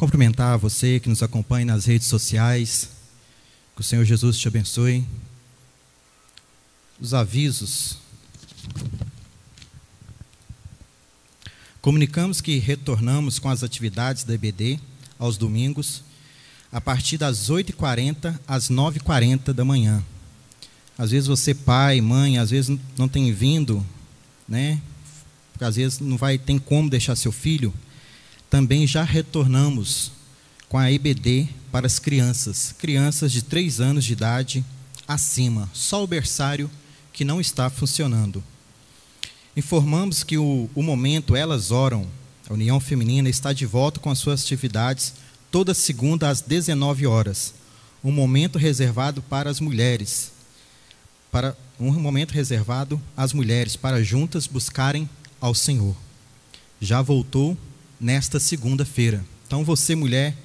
Cumprimentar você que nos acompanha nas redes sociais. Que o Senhor Jesus te abençoe. Os avisos. Comunicamos que retornamos com as atividades da EBD aos domingos, a partir das 8h40 às 9h40 da manhã. Às vezes você, pai, mãe, às vezes não tem vindo, né? Porque às vezes não vai tem como deixar seu filho. Também já retornamos com a EBD para as crianças, crianças de 3 anos de idade acima, só o berçário que não está funcionando. Informamos que o, o momento Elas Oram, a União Feminina, está de volta com as suas atividades toda segunda às 19 horas. Um momento reservado para as mulheres. Para um momento reservado às mulheres para juntas buscarem ao Senhor. Já voltou nesta segunda-feira. Então você mulher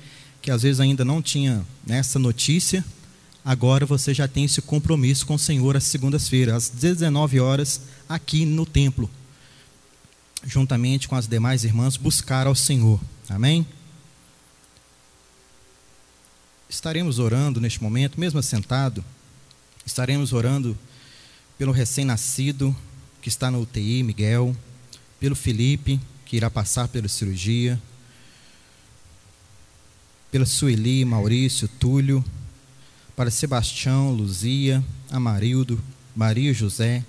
que às vezes ainda não tinha nessa notícia, agora você já tem esse compromisso com o Senhor às segundas-feiras, às 19 horas, aqui no templo, juntamente com as demais irmãs, buscar ao Senhor. Amém? Estaremos orando neste momento, mesmo assentado, estaremos orando pelo recém-nascido que está no UTI, Miguel, pelo Felipe, que irá passar pela cirurgia, pela Sueli, Maurício, Túlio, para Sebastião, Luzia, Amarildo, Maria José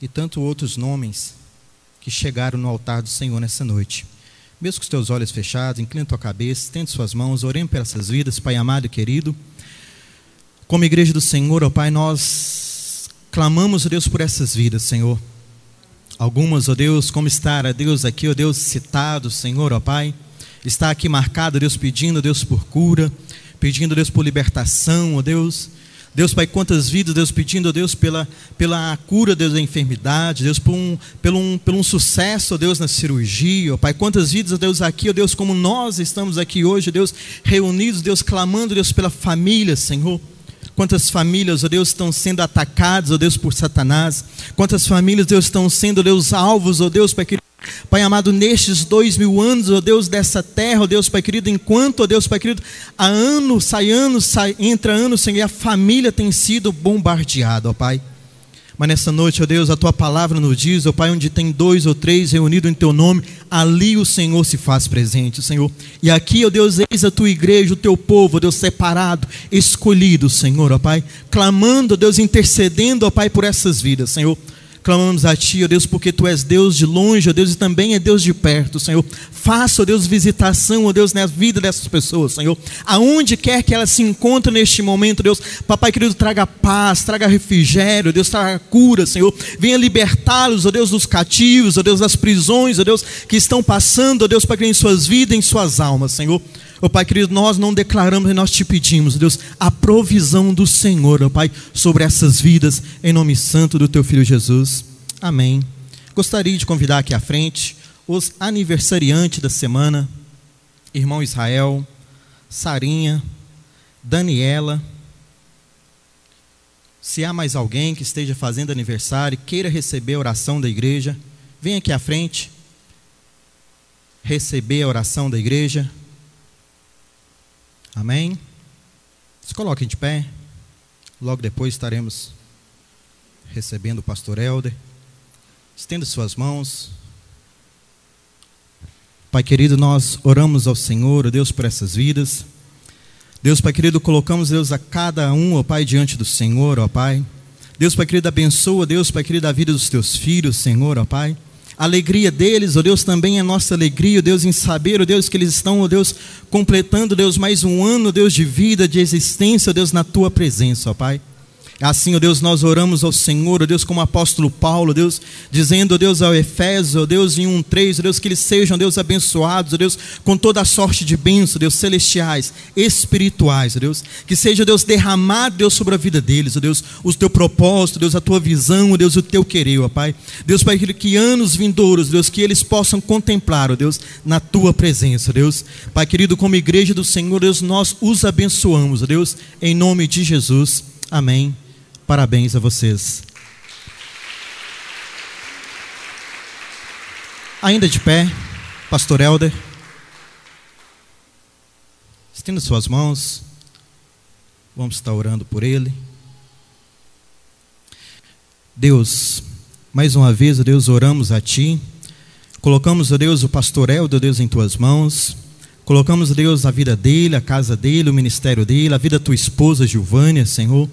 e tantos outros nomes que chegaram no altar do Senhor nessa noite. Mesmo com os teus olhos fechados, inclina tua cabeça, estende suas mãos, oremos por essas vidas, Pai amado e querido. Como igreja do Senhor, ó Pai, nós clamamos, Deus, por essas vidas, Senhor. Algumas, ó Deus, como estar, ó Deus, aqui, ó Deus, citado, Senhor, ó Pai, está aqui marcado, Deus, pedindo, Deus, por cura, pedindo, Deus, por libertação, ó Deus. Deus, Pai, quantas vidas, Deus, pedindo, Deus, pela, pela cura, Deus, da enfermidade, Deus, por um, pelo, um, pelo um sucesso, Deus, na cirurgia, Pai, quantas vidas, Deus, aqui, ó Deus, como nós estamos aqui hoje, Deus, reunidos, Deus, clamando, Deus, pela família, Senhor. Quantas famílias, ó Deus, estão sendo atacadas, ó Deus, por Satanás. Quantas famílias, Deus, estão sendo, Deus, alvos, ó Deus, Pai querido. Pai amado, nestes dois mil anos, ó Deus, dessa terra, ó Deus, Pai querido, enquanto, ó Deus, Pai querido, há ano, sai ano, sai, entra ano, Senhor, e a família tem sido bombardeada, ó Pai. Mas nessa noite, ó Deus, a tua palavra nos diz, ó Pai, onde tem dois ou três reunidos em teu nome, ali o Senhor se faz presente, Senhor. E aqui, ó Deus, eis a tua igreja, o teu povo, ó Deus, separado, escolhido, Senhor, ó Pai, clamando, ó Deus, intercedendo, ó Pai, por essas vidas, Senhor. Clamamos a Ti, ó Deus, porque Tu és Deus de longe, ó Deus, e também é Deus de perto, Senhor. Faça, ó Deus, visitação, ó Deus, na vida dessas pessoas, Senhor. Aonde quer que elas se encontrem neste momento, Deus, Papai querido, traga paz, traga refrigério, Deus, traga cura, Senhor. Venha libertá-los, ó Deus, dos cativos, ó Deus, das prisões, ó Deus, que estão passando, ó Deus, Pai querido, em suas vidas, em suas almas, Senhor. Ó Pai querido, nós não declaramos e nós te pedimos, Deus, a provisão do Senhor, ó Pai, sobre essas vidas, em nome santo do Teu Filho Jesus. Amém. Gostaria de convidar aqui à frente os aniversariantes da semana, irmão Israel, Sarinha, Daniela. Se há mais alguém que esteja fazendo aniversário queira receber a oração da igreja, vem aqui à frente receber a oração da igreja. Amém? Se coloquem de pé. Logo depois estaremos recebendo o pastor Helder. Estenda suas mãos. Pai querido, nós oramos ao Senhor, Deus, por essas vidas. Deus, Pai querido, colocamos, Deus, a cada um, ó Pai, diante do Senhor, ó Pai. Deus, Pai querido, abençoa, Deus, Pai querido, a vida dos teus filhos, Senhor, ó Pai. A alegria deles, ó Deus, também é nossa alegria, ó Deus, em saber, ó Deus, que eles estão, ó Deus, completando, Deus, mais um ano, Deus, de vida, de existência, ó Deus, na tua presença, ó Pai. Assim, ó Deus, nós oramos ao Senhor, ó Deus, como apóstolo Paulo, Deus, dizendo, ó Deus, ao Efésio, ó Deus, em 1,3, ó Deus, que eles sejam, ó Deus, abençoados, ó Deus, com toda a sorte de bênção, ó Deus, celestiais, espirituais, ó Deus, que seja, ó Deus, derramado, Deus, sobre a vida deles, ó Deus, o teu propósito, Deus, a tua visão, ó Deus, o teu querer, ó Pai. Deus, Pai, que anos vindouros, Deus, que eles possam contemplar, ó Deus, na tua presença, ó Deus. Pai querido, como igreja do Senhor, Deus, nós os abençoamos, ó Deus, em nome de Jesus. Amém. Parabéns a vocês. Ainda de pé, Pastor Helder. Estenda suas mãos. Vamos estar orando por ele. Deus, mais uma vez, Deus, oramos a Ti. Colocamos, Deus, o pastor Eldo, Deus, em Tuas mãos. Colocamos, Deus, a vida dele, a casa dele, o ministério dele, a vida da Tua esposa, Gilvânia, Senhor.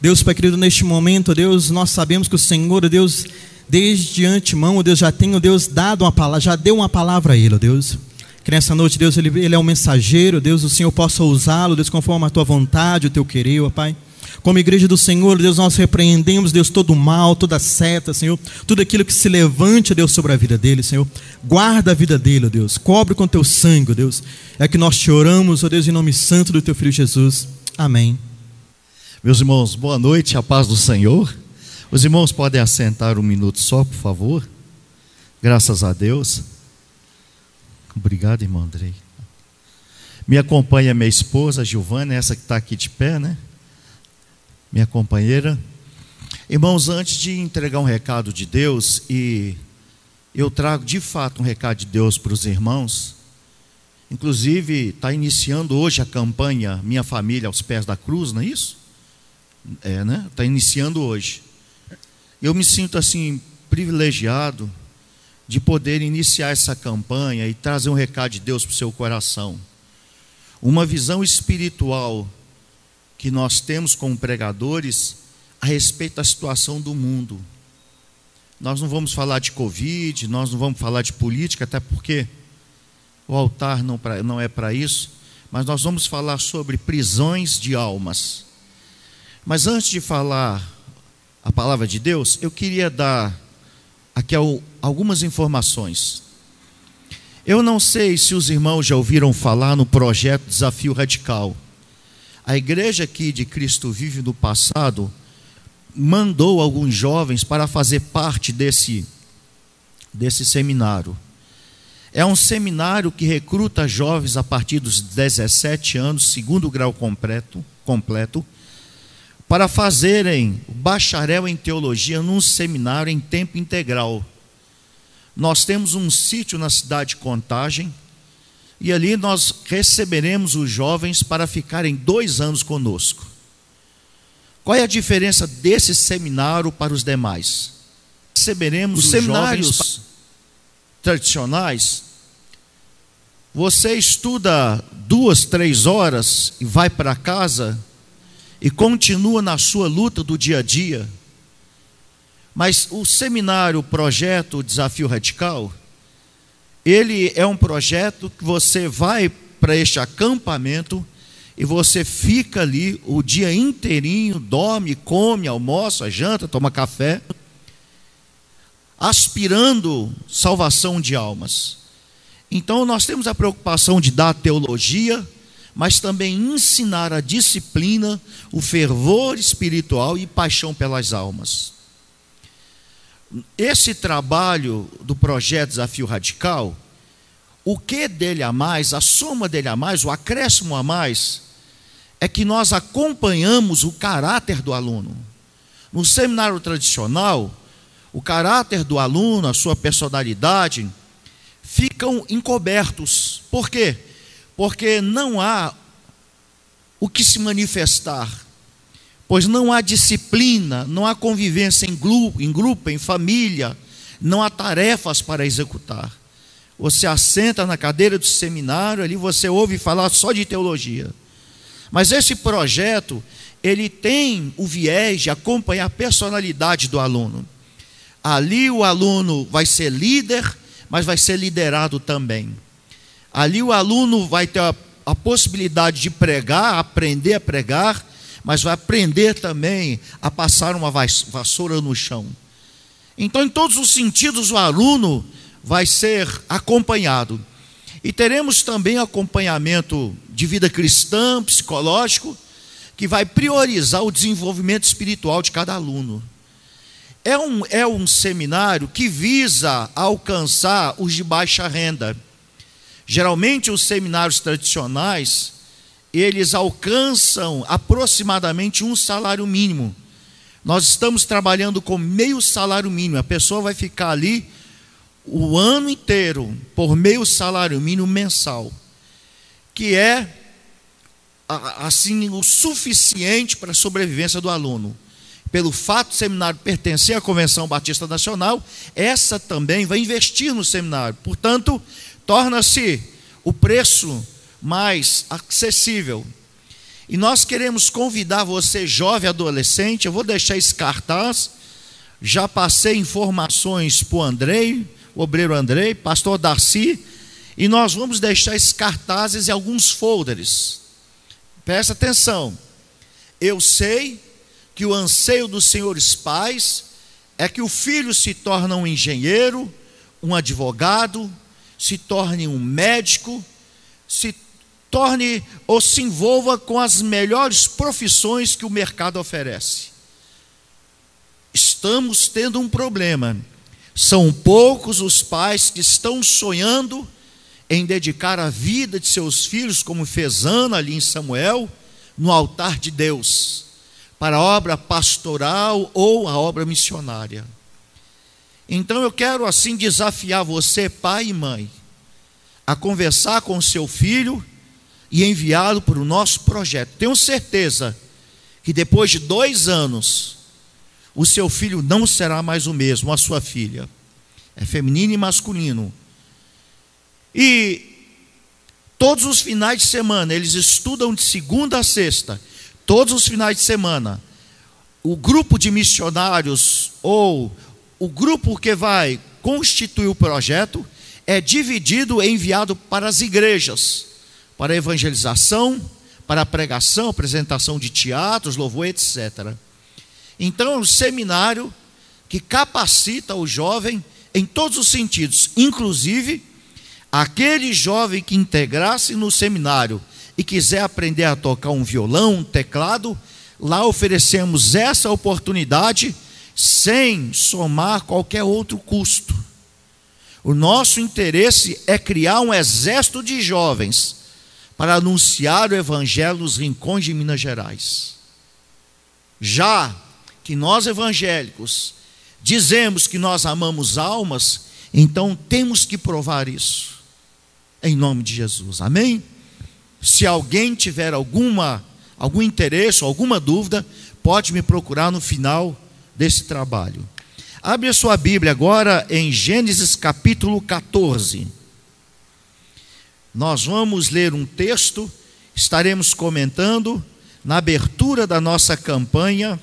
Deus, Pai querido, neste momento, Deus, nós sabemos que o Senhor, Deus, desde antemão, Deus, já tem, Deus, dado uma palavra, já deu uma palavra a ele, Deus. Que nessa noite, Deus, ele, ele é um mensageiro, Deus, o Senhor possa usá-lo, Deus, conforme a tua vontade, o teu querer, ó Pai. Como igreja do Senhor, Deus, nós repreendemos, Deus, todo o mal, toda seta, Senhor, tudo aquilo que se levante, Deus, sobre a vida dele, Senhor. Guarda a vida dele, Deus, cobre com teu sangue, Deus. É que nós te oramos, ó Deus, em nome santo do teu filho Jesus. Amém. Meus irmãos, boa noite, a paz do Senhor. Os irmãos podem assentar um minuto só, por favor. Graças a Deus. Obrigado, irmão Andrei. Me acompanha minha esposa, Giovana, essa que está aqui de pé, né? Minha companheira. Irmãos, antes de entregar um recado de Deus, e eu trago de fato um recado de Deus para os irmãos, inclusive está iniciando hoje a campanha Minha Família aos Pés da Cruz, não é isso? É, né? Está iniciando hoje. Eu me sinto assim privilegiado de poder iniciar essa campanha e trazer um recado de Deus para o seu coração. Uma visão espiritual que nós temos como pregadores a respeito da situação do mundo. Nós não vamos falar de Covid, nós não vamos falar de política, até porque o altar não, pra, não é para isso, mas nós vamos falar sobre prisões de almas. Mas antes de falar a palavra de Deus, eu queria dar aqui algumas informações. Eu não sei se os irmãos já ouviram falar no projeto Desafio Radical. A igreja aqui de Cristo Vive no passado mandou alguns jovens para fazer parte desse, desse seminário. É um seminário que recruta jovens a partir dos 17 anos, segundo grau completo, completo para fazerem bacharel em teologia num seminário em tempo integral. Nós temos um sítio na cidade de Contagem e ali nós receberemos os jovens para ficarem dois anos conosco. Qual é a diferença desse seminário para os demais? Receberemos os, os seminários tradicionais. Você estuda duas, três horas e vai para casa e continua na sua luta do dia a dia. Mas o seminário, o projeto o Desafio Radical, ele é um projeto que você vai para este acampamento e você fica ali o dia inteirinho, dorme, come, almoça, janta, toma café, aspirando salvação de almas. Então nós temos a preocupação de dar teologia, mas também ensinar a disciplina, o fervor espiritual e paixão pelas almas. Esse trabalho do projeto Desafio Radical, o que dele a mais, a soma dele a mais, o acréscimo a mais, é que nós acompanhamos o caráter do aluno. No seminário tradicional, o caráter do aluno, a sua personalidade, ficam encobertos. Por quê? Porque não há o que se manifestar, pois não há disciplina, não há convivência em grupo, em, grupo, em família, não há tarefas para executar. Você assenta na cadeira do seminário, ali você ouve falar só de teologia. Mas esse projeto, ele tem o viés de acompanhar a personalidade do aluno. Ali o aluno vai ser líder, mas vai ser liderado também. Ali o aluno vai ter a, a possibilidade de pregar, aprender a pregar, mas vai aprender também a passar uma vassoura no chão. Então, em todos os sentidos, o aluno vai ser acompanhado. E teremos também acompanhamento de vida cristã, psicológico, que vai priorizar o desenvolvimento espiritual de cada aluno. É um, é um seminário que visa alcançar os de baixa renda. Geralmente os seminários tradicionais, eles alcançam aproximadamente um salário mínimo. Nós estamos trabalhando com meio salário mínimo. A pessoa vai ficar ali o ano inteiro por meio salário mínimo mensal, que é assim o suficiente para a sobrevivência do aluno. Pelo fato do seminário pertencer à Convenção Batista Nacional, essa também vai investir no seminário. Portanto, torna-se o preço mais acessível. E nós queremos convidar você, jovem adolescente, eu vou deixar esse cartaz, já passei informações para o Andrei, o obreiro Andrei, pastor Darcy, e nós vamos deixar esses cartazes e alguns folders. Presta atenção. Eu sei que o anseio dos senhores pais é que o filho se torne um engenheiro, um advogado, se torne um médico, se torne ou se envolva com as melhores profissões que o mercado oferece. Estamos tendo um problema. São poucos os pais que estão sonhando em dedicar a vida de seus filhos, como fez Ana ali em Samuel, no altar de Deus, para a obra pastoral ou a obra missionária. Então eu quero assim desafiar você, pai e mãe, a conversar com seu filho e enviá-lo para o nosso projeto. Tenho certeza que depois de dois anos, o seu filho não será mais o mesmo, a sua filha. É feminino e masculino. E todos os finais de semana, eles estudam de segunda a sexta, todos os finais de semana. O grupo de missionários ou o grupo que vai constituir o projeto é dividido e enviado para as igrejas para evangelização, para pregação, apresentação de teatros, louvor, etc. Então, é um seminário que capacita o jovem em todos os sentidos, inclusive aquele jovem que integrasse no seminário e quiser aprender a tocar um violão, um teclado, lá oferecemos essa oportunidade sem somar qualquer outro custo. O nosso interesse é criar um exército de jovens para anunciar o Evangelho nos rincões de Minas Gerais. Já que nós evangélicos dizemos que nós amamos almas, então temos que provar isso, em nome de Jesus, amém? Se alguém tiver alguma, algum interesse, alguma dúvida, pode me procurar no final desse trabalho. Abre a sua Bíblia agora em Gênesis capítulo 14. Nós vamos ler um texto, estaremos comentando na abertura da nossa campanha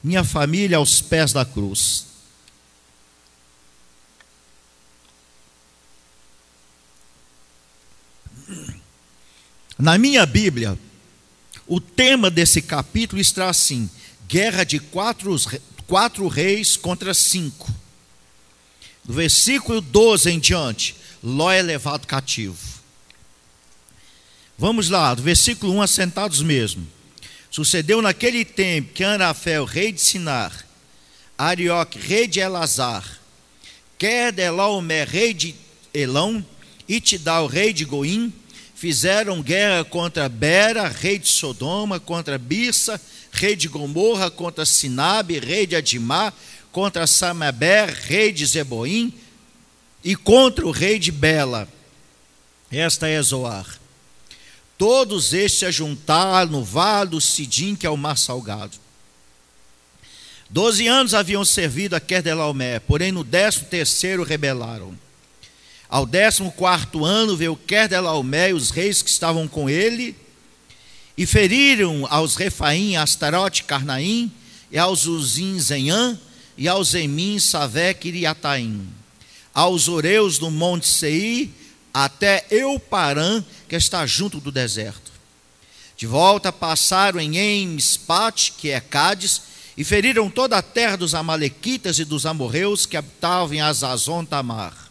Minha família aos pés da cruz. Na minha Bíblia, o tema desse capítulo está assim: guerra de quatro, quatro reis contra cinco. Do versículo 12 em diante, Ló é levado cativo. Vamos lá, do versículo 1, assentados mesmo. Sucedeu naquele tempo que Anafel, rei de Sinar, Arioque, rei de Elazar, Kedelaomer, rei de Elão, Itidal, rei de Goim, fizeram guerra contra Bera, rei de Sodoma, contra Birsa, rei de Gomorra, contra Sinabe, rei de Adimá, contra Samaber, rei de Zeboim, e contra o rei de Bela. Esta é Zoar. Todos estes se ajuntaram no vale do Sidim, que é o mar salgado. Doze anos haviam servido a Querdelaomé, porém no décimo terceiro rebelaram. Ao décimo quarto ano veio Querdelaomé e os reis que estavam com ele, e feriram aos Refaim, Astarote, Carnaim, e aos Uzim, Zenhã, e aos Emim, Savé, Kiriataim aos Oreus do Monte Seir, até Euparã, que está junto do deserto. De volta passaram em Emispat, que é Cádiz, e feriram toda a terra dos Amalequitas e dos amorreus que habitavam em Azazon Tamar.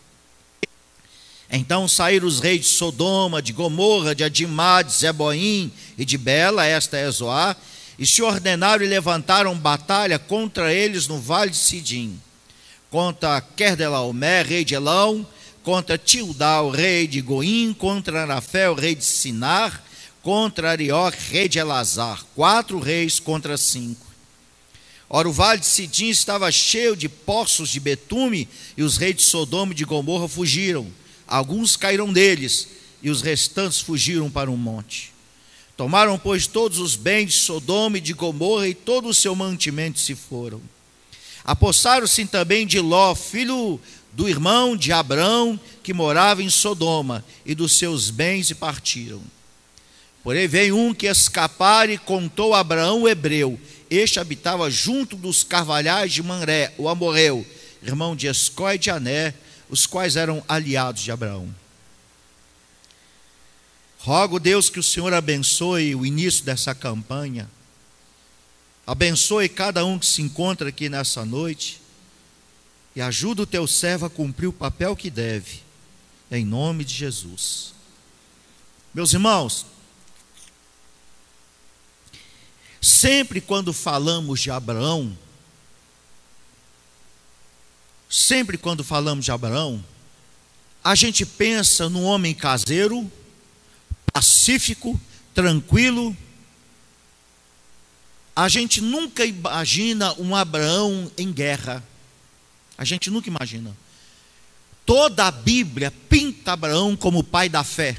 Então saíram os reis de Sodoma, de Gomorra, de Adimá, de Zeboim e de Bela, esta é Zoar, e se ordenaram e levantaram batalha contra eles no vale de Sidim contra Kerdelaomé, rei de Elão, contra Tildal, rei de Goim, contra Arafel, rei de Sinar, contra Arioc, rei de Elazar. Quatro reis contra cinco. Ora, o vale de Sidim estava cheio de poços de betume, e os reis de Sodoma e de Gomorra fugiram. Alguns caíram deles, e os restantes fugiram para um monte. Tomaram, pois, todos os bens de Sodoma e de Gomorra e todo o seu mantimento se foram. Apossaram-se também de Ló, filho do irmão de Abrão, que morava em Sodoma, e dos seus bens e partiram. Porém veio um que escapara e contou a Abraão o hebreu. Este habitava junto dos carvalhais de Manré, o amorreu, irmão de Escó e de Ané, os quais eram aliados de Abraão. Rogo, Deus, que o Senhor abençoe o início dessa campanha, abençoe cada um que se encontra aqui nessa noite e ajuda o teu servo a cumprir o papel que deve, em nome de Jesus. Meus irmãos, sempre quando falamos de Abraão, sempre quando falamos de Abraão, a gente pensa no homem caseiro, pacífico, tranquilo. A gente nunca imagina um Abraão em guerra. A gente nunca imagina. Toda a Bíblia pinta Abraão como pai da fé,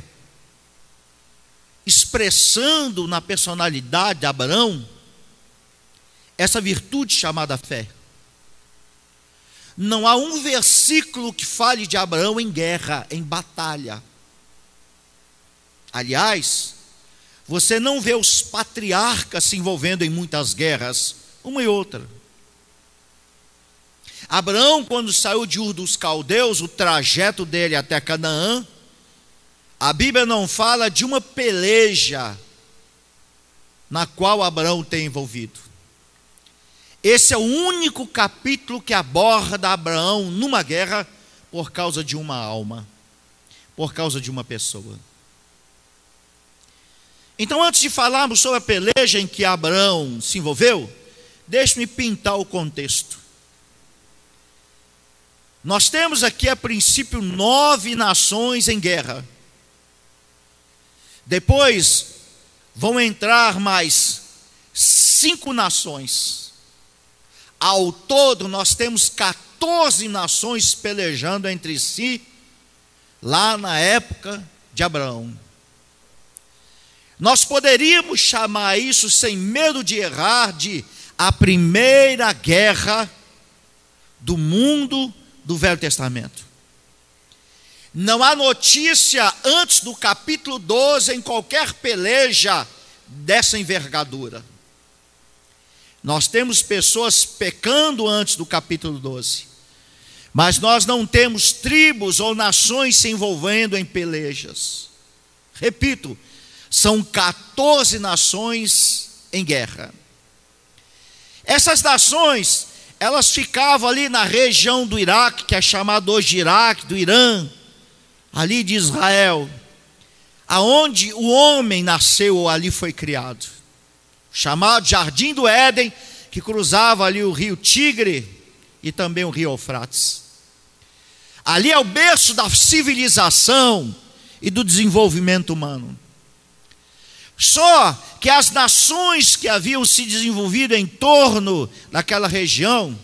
expressando na personalidade de Abraão essa virtude chamada fé. Não há um versículo que fale de Abraão em guerra, em batalha. Aliás, você não vê os patriarcas se envolvendo em muitas guerras, uma e outra. Abraão, quando saiu de Ur dos Caldeus, o trajeto dele até Canaã, a Bíblia não fala de uma peleja na qual Abraão tem envolvido. Esse é o único capítulo que aborda Abraão numa guerra por causa de uma alma, por causa de uma pessoa. Então, antes de falarmos sobre a peleja em que Abraão se envolveu, deixe-me pintar o contexto. Nós temos aqui, a princípio, nove nações em guerra. Depois vão entrar mais cinco nações. Ao todo, nós temos 14 nações pelejando entre si, lá na época de Abraão. Nós poderíamos chamar isso, sem medo de errar, de a primeira guerra do mundo do Velho Testamento. Não há notícia antes do capítulo 12 em qualquer peleja dessa envergadura. Nós temos pessoas pecando antes do capítulo 12, mas nós não temos tribos ou nações se envolvendo em pelejas. Repito, são 14 nações em guerra. Essas nações, elas ficavam ali na região do Iraque, que é chamado hoje Iraque, do Irã, ali de Israel, aonde o homem nasceu ou ali foi criado, chamado Jardim do Éden, que cruzava ali o rio Tigre e também o rio Eufrates. Ali é o berço da civilização e do desenvolvimento humano. Só que as nações que haviam se desenvolvido em torno daquela região,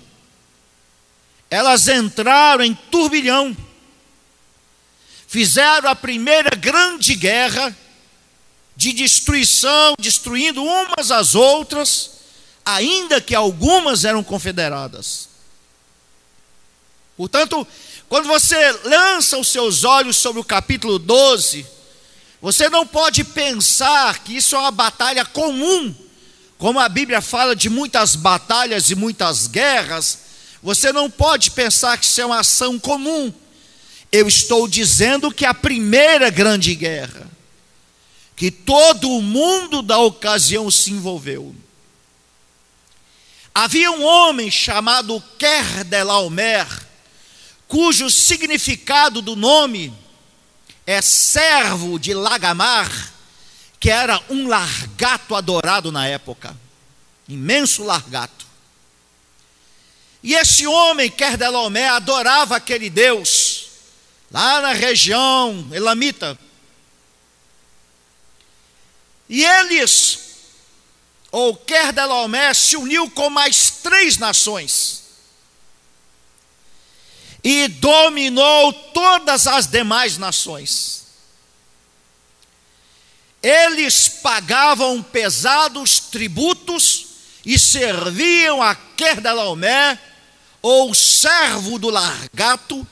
elas entraram em turbilhão, fizeram a primeira grande guerra de destruição, destruindo umas às outras, ainda que algumas eram confederadas. Portanto, quando você lança os seus olhos sobre o capítulo 12, você não pode pensar que isso é uma batalha comum, como a Bíblia fala de muitas batalhas e muitas guerras. Você não pode pensar que isso é uma ação comum. Eu estou dizendo que a primeira grande guerra, que todo o mundo da ocasião se envolveu. Havia um homem chamado Kerdelaomer, cujo significado do nome é servo de Lagamar, que era um largato adorado na época, imenso largato. E esse homem, Kerdelomé, adorava aquele Deus, lá na região elamita. E eles, ou Kerdelomé, se uniu com mais três nações e dominou todas as demais nações. eles pagavam pesados tributos e serviam a Querdalaomé, ou servo do largato,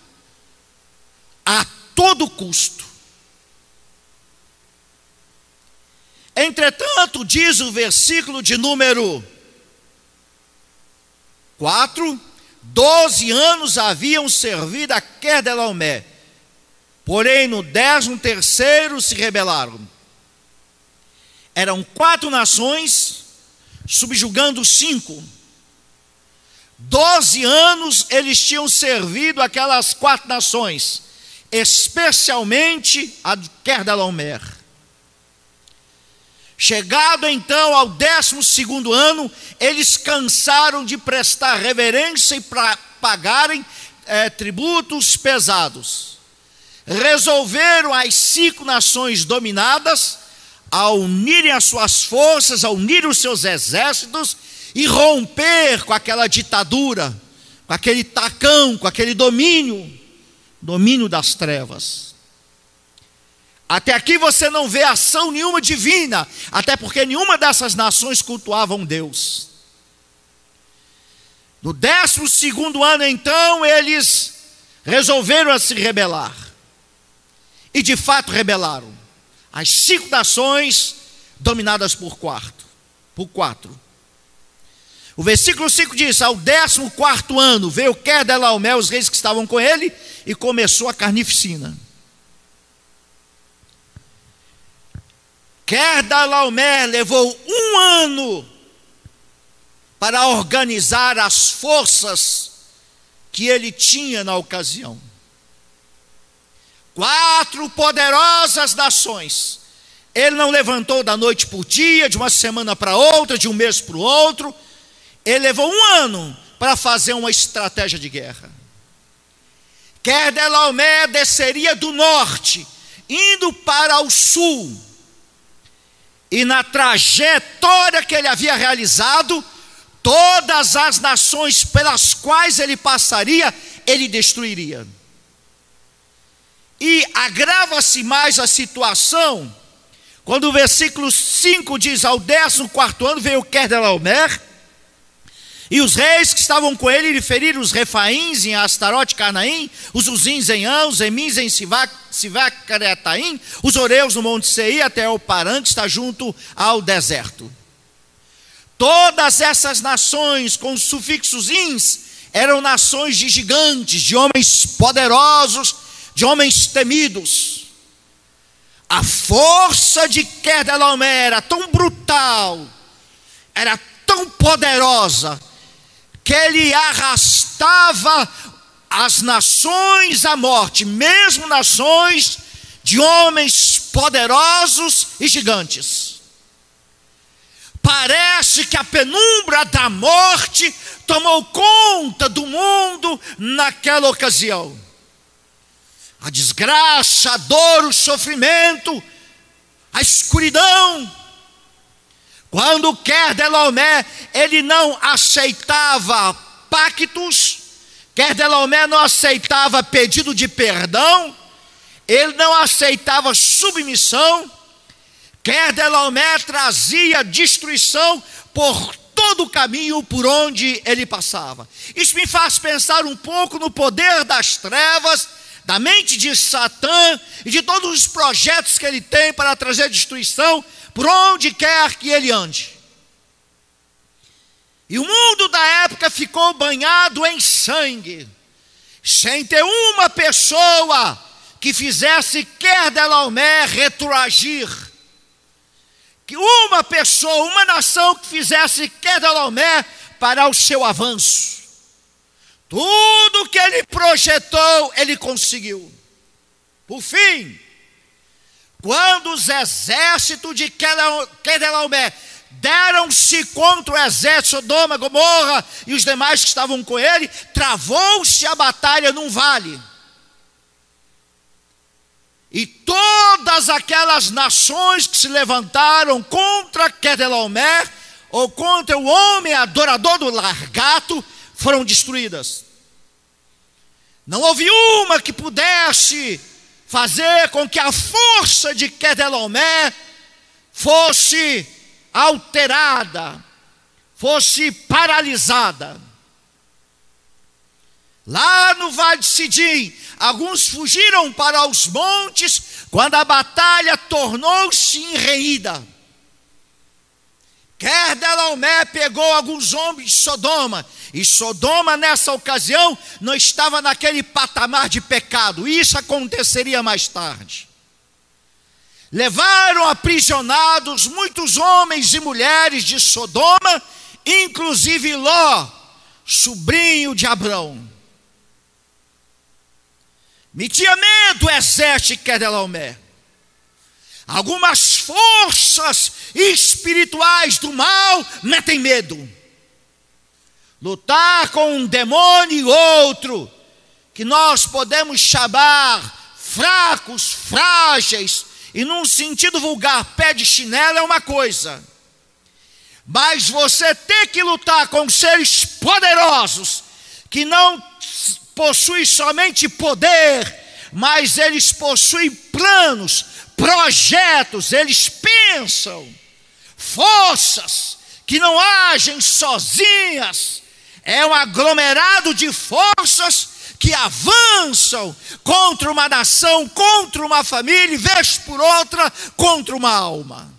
a todo custo. Entretanto, diz o versículo de número 4, doze anos haviam servido a Querdelaomé, porém no décimo terceiro se rebelaram. Eram quatro nações, subjugando cinco. Doze anos eles tinham servido aquelas quatro nações, especialmente a de Querdelaomer. Chegado então ao décimo segundo ano, eles cansaram de prestar reverência e para pagarem é, tributos pesados. Resolveram as cinco nações dominadas a unirem as suas forças, a unir os seus exércitos e romper com aquela ditadura, com aquele tacão, com aquele domínio, domínio das trevas. Até aqui você não vê ação nenhuma divina, até porque nenhuma dessas nações cultuavam Deus. No décimo segundo ano, então, eles resolveram se rebelar. E de fato rebelaram. As cinco nações dominadas por quatro. Por quatro. O versículo 5 diz: Ao décimo quarto ano veio Kedelaomé, os reis que estavam com ele, e começou a carnificina. Kedalaomer levou um ano para organizar as forças que ele tinha na ocasião. Quatro poderosas nações. Ele não levantou da noite para o dia, de uma semana para outra, de um mês para o outro. Ele levou um ano para fazer uma estratégia de guerra. Kedalaomer desceria do norte, indo para o sul e na trajetória que ele havia realizado, todas as nações pelas quais ele passaria, ele destruiria. E agrava-se mais a situação, quando o versículo 5 diz: Ao décimo quarto ano veio Kedelaomer, e os reis que estavam com ele lhe feriram os refaíns em Astarote Carnaim, os uzins em Ã, os emins em Sivac, Sivac Caretaim, os oreus no Monte Seir, até o Paran, que está junto ao deserto. Todas essas nações com os sufixos ins eram nações de gigantes, de homens poderosos, de homens temidos. A força de Kedelaomé era tão brutal, era tão poderosa, que ele arrastava as nações à morte, mesmo nações de homens poderosos e gigantes. Parece que a penumbra da morte tomou conta do mundo naquela ocasião. A desgraça, a dor, o sofrimento, a escuridão, quando Kerdelomé, ele não aceitava pactos, Kerdelomé não aceitava pedido de perdão, ele não aceitava submissão, Kerdelomé trazia destruição por todo o caminho por onde ele passava. Isso me faz pensar um pouco no poder das trevas, da mente de Satã e de todos os projetos que ele tem para trazer destruição por onde quer que ele ande. E o mundo da época ficou banhado em sangue, sem ter uma pessoa que fizesse Kerdelomé retroagir. Que uma pessoa, uma nação que fizesse Kerdelomé para o seu avanço. Tudo que ele projetou, ele conseguiu. Por fim, quando os exércitos de Kedelaomé deram-se contra o exército de Sodoma, Gomorra e os demais que estavam com ele, travou-se a batalha num vale. E todas aquelas nações que se levantaram contra Kedelaomé, ou contra o homem adorador do largato, foram destruídas. Não houve uma que pudesse fazer com que a força de Kedelomé fosse alterada, fosse paralisada. Lá no Vale de Sidim, alguns fugiram para os montes quando a batalha tornou-se enreída. Kerdelaomé pegou alguns homens de Sodoma, e Sodoma nessa ocasião não estava naquele patamar de pecado, isso aconteceria mais tarde. Levaram aprisionados muitos homens e mulheres de Sodoma, inclusive Ló, sobrinho de Abraão. Metia medo o exército de Kedelaomé. Algumas forças espirituais do mal metem medo. Lutar com um demônio e outro, que nós podemos chamar fracos, frágeis, e num sentido vulgar, pé de chinelo é uma coisa. Mas você ter que lutar com seres poderosos, que não possuem somente poder, mas eles possuem planos, projetos, eles pensam, forças que não agem sozinhas, é um aglomerado de forças que avançam contra uma nação, contra uma família, e vez por outra, contra uma alma.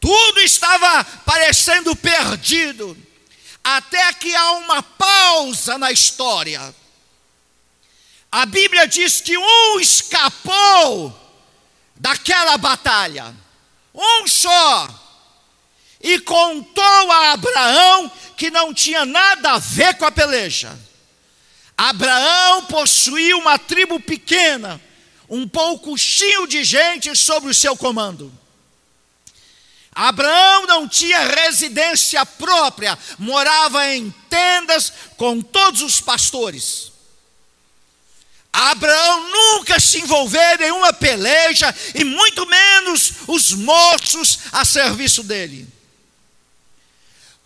Tudo estava parecendo perdido até que há uma pausa na história. A Bíblia diz que um escapou daquela batalha, um só, e contou a Abraão que não tinha nada a ver com a peleja. Abraão possuía uma tribo pequena, um pouco cheio de gente sob o seu comando. Abraão não tinha residência própria, morava em tendas com todos os pastores. Abraão nunca se envolveu em uma peleja, e muito menos os moços a serviço dele.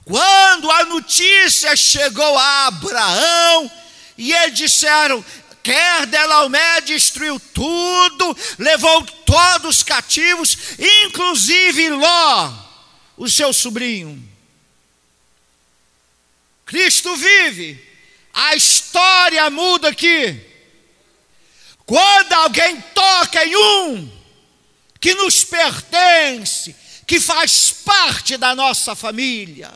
Quando a notícia chegou a Abraão, e eles disseram: quer Delaumé destruiu tudo, levou todos cativos, inclusive Ló, o seu sobrinho. Cristo vive, a história muda aqui. Quando alguém toca em um que nos pertence, que faz parte da nossa família,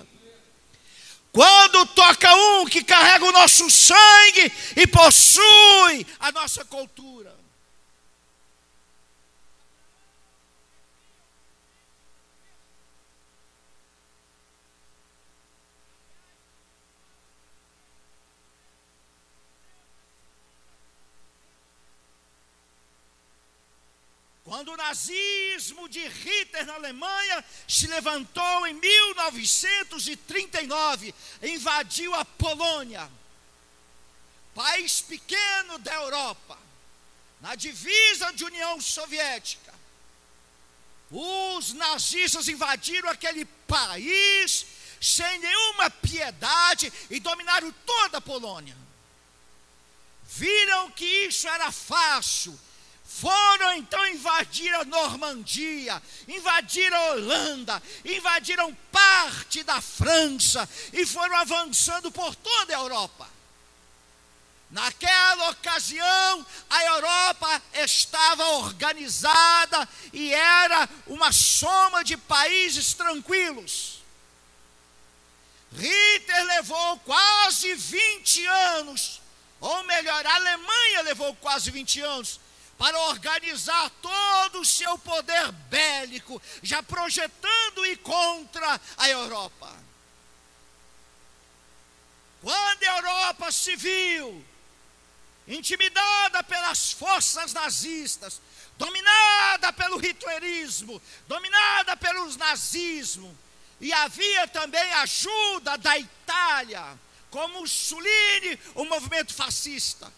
quando toca um que carrega o nosso sangue e possui a nossa cultura. Quando o nazismo de Hitler na Alemanha se levantou em 1939, invadiu a Polônia, país pequeno da Europa, na divisa de União Soviética. Os nazistas invadiram aquele país sem nenhuma piedade e dominaram toda a Polônia. Viram que isso era fácil foram então invadir a Normandia, invadir a Holanda, invadiram parte da França e foram avançando por toda a Europa. Naquela ocasião, a Europa estava organizada e era uma soma de países tranquilos. Hitler levou quase 20 anos, ou melhor, a Alemanha levou quase 20 anos para organizar todo o seu poder bélico, já projetando e contra a Europa. Quando a Europa se viu intimidada pelas forças nazistas, dominada pelo hitlerismo, dominada pelos nazismo, e havia também ajuda da Itália, como Mussolini, o movimento fascista.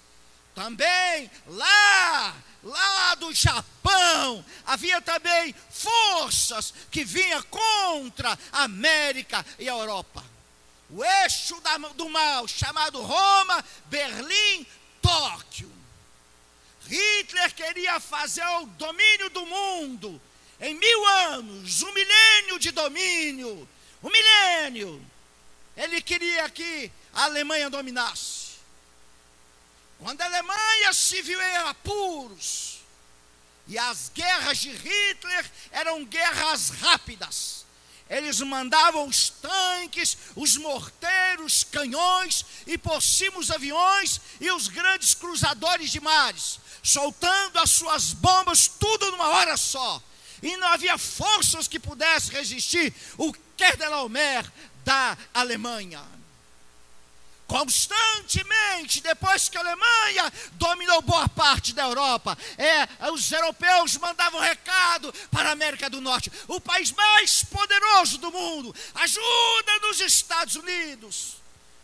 Também lá lá do Japão, havia também forças que vinham contra a América e a Europa. O eixo da, do mal, chamado Roma, Berlim, Tóquio. Hitler queria fazer o domínio do mundo em mil anos, um milênio de domínio, um milênio. Ele queria que a Alemanha dominasse. Quando a Alemanha se viu em apuros, e as guerras de Hitler eram guerras rápidas. Eles mandavam os tanques, os morteiros, canhões e por cima os aviões e os grandes cruzadores de mares, soltando as suas bombas tudo numa hora só e não havia forças que pudessem resistir o Kerdelaumer da Alemanha. Constantemente, depois que a Alemanha dominou boa parte da Europa, é, os europeus mandavam recado para a América do Norte, o país mais poderoso do mundo, ajuda nos Estados Unidos.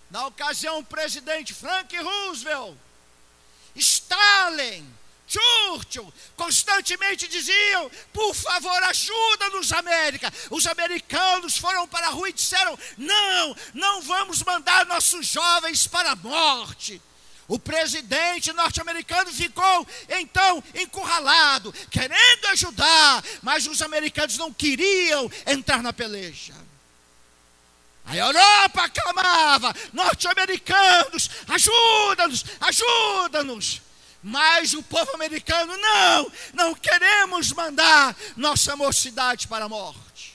Na ocasião, o presidente Frank Roosevelt, Stalin, Churchill constantemente diziam: por favor, ajuda-nos, América. Os americanos foram para a rua e disseram: não, não vamos mandar nossos jovens para a morte. O presidente norte-americano ficou então encurralado, querendo ajudar, mas os americanos não queriam entrar na peleja. A Europa clamava: norte-americanos, ajuda-nos, ajuda-nos. Mas o povo americano, não, não queremos mandar nossa mocidade para a morte.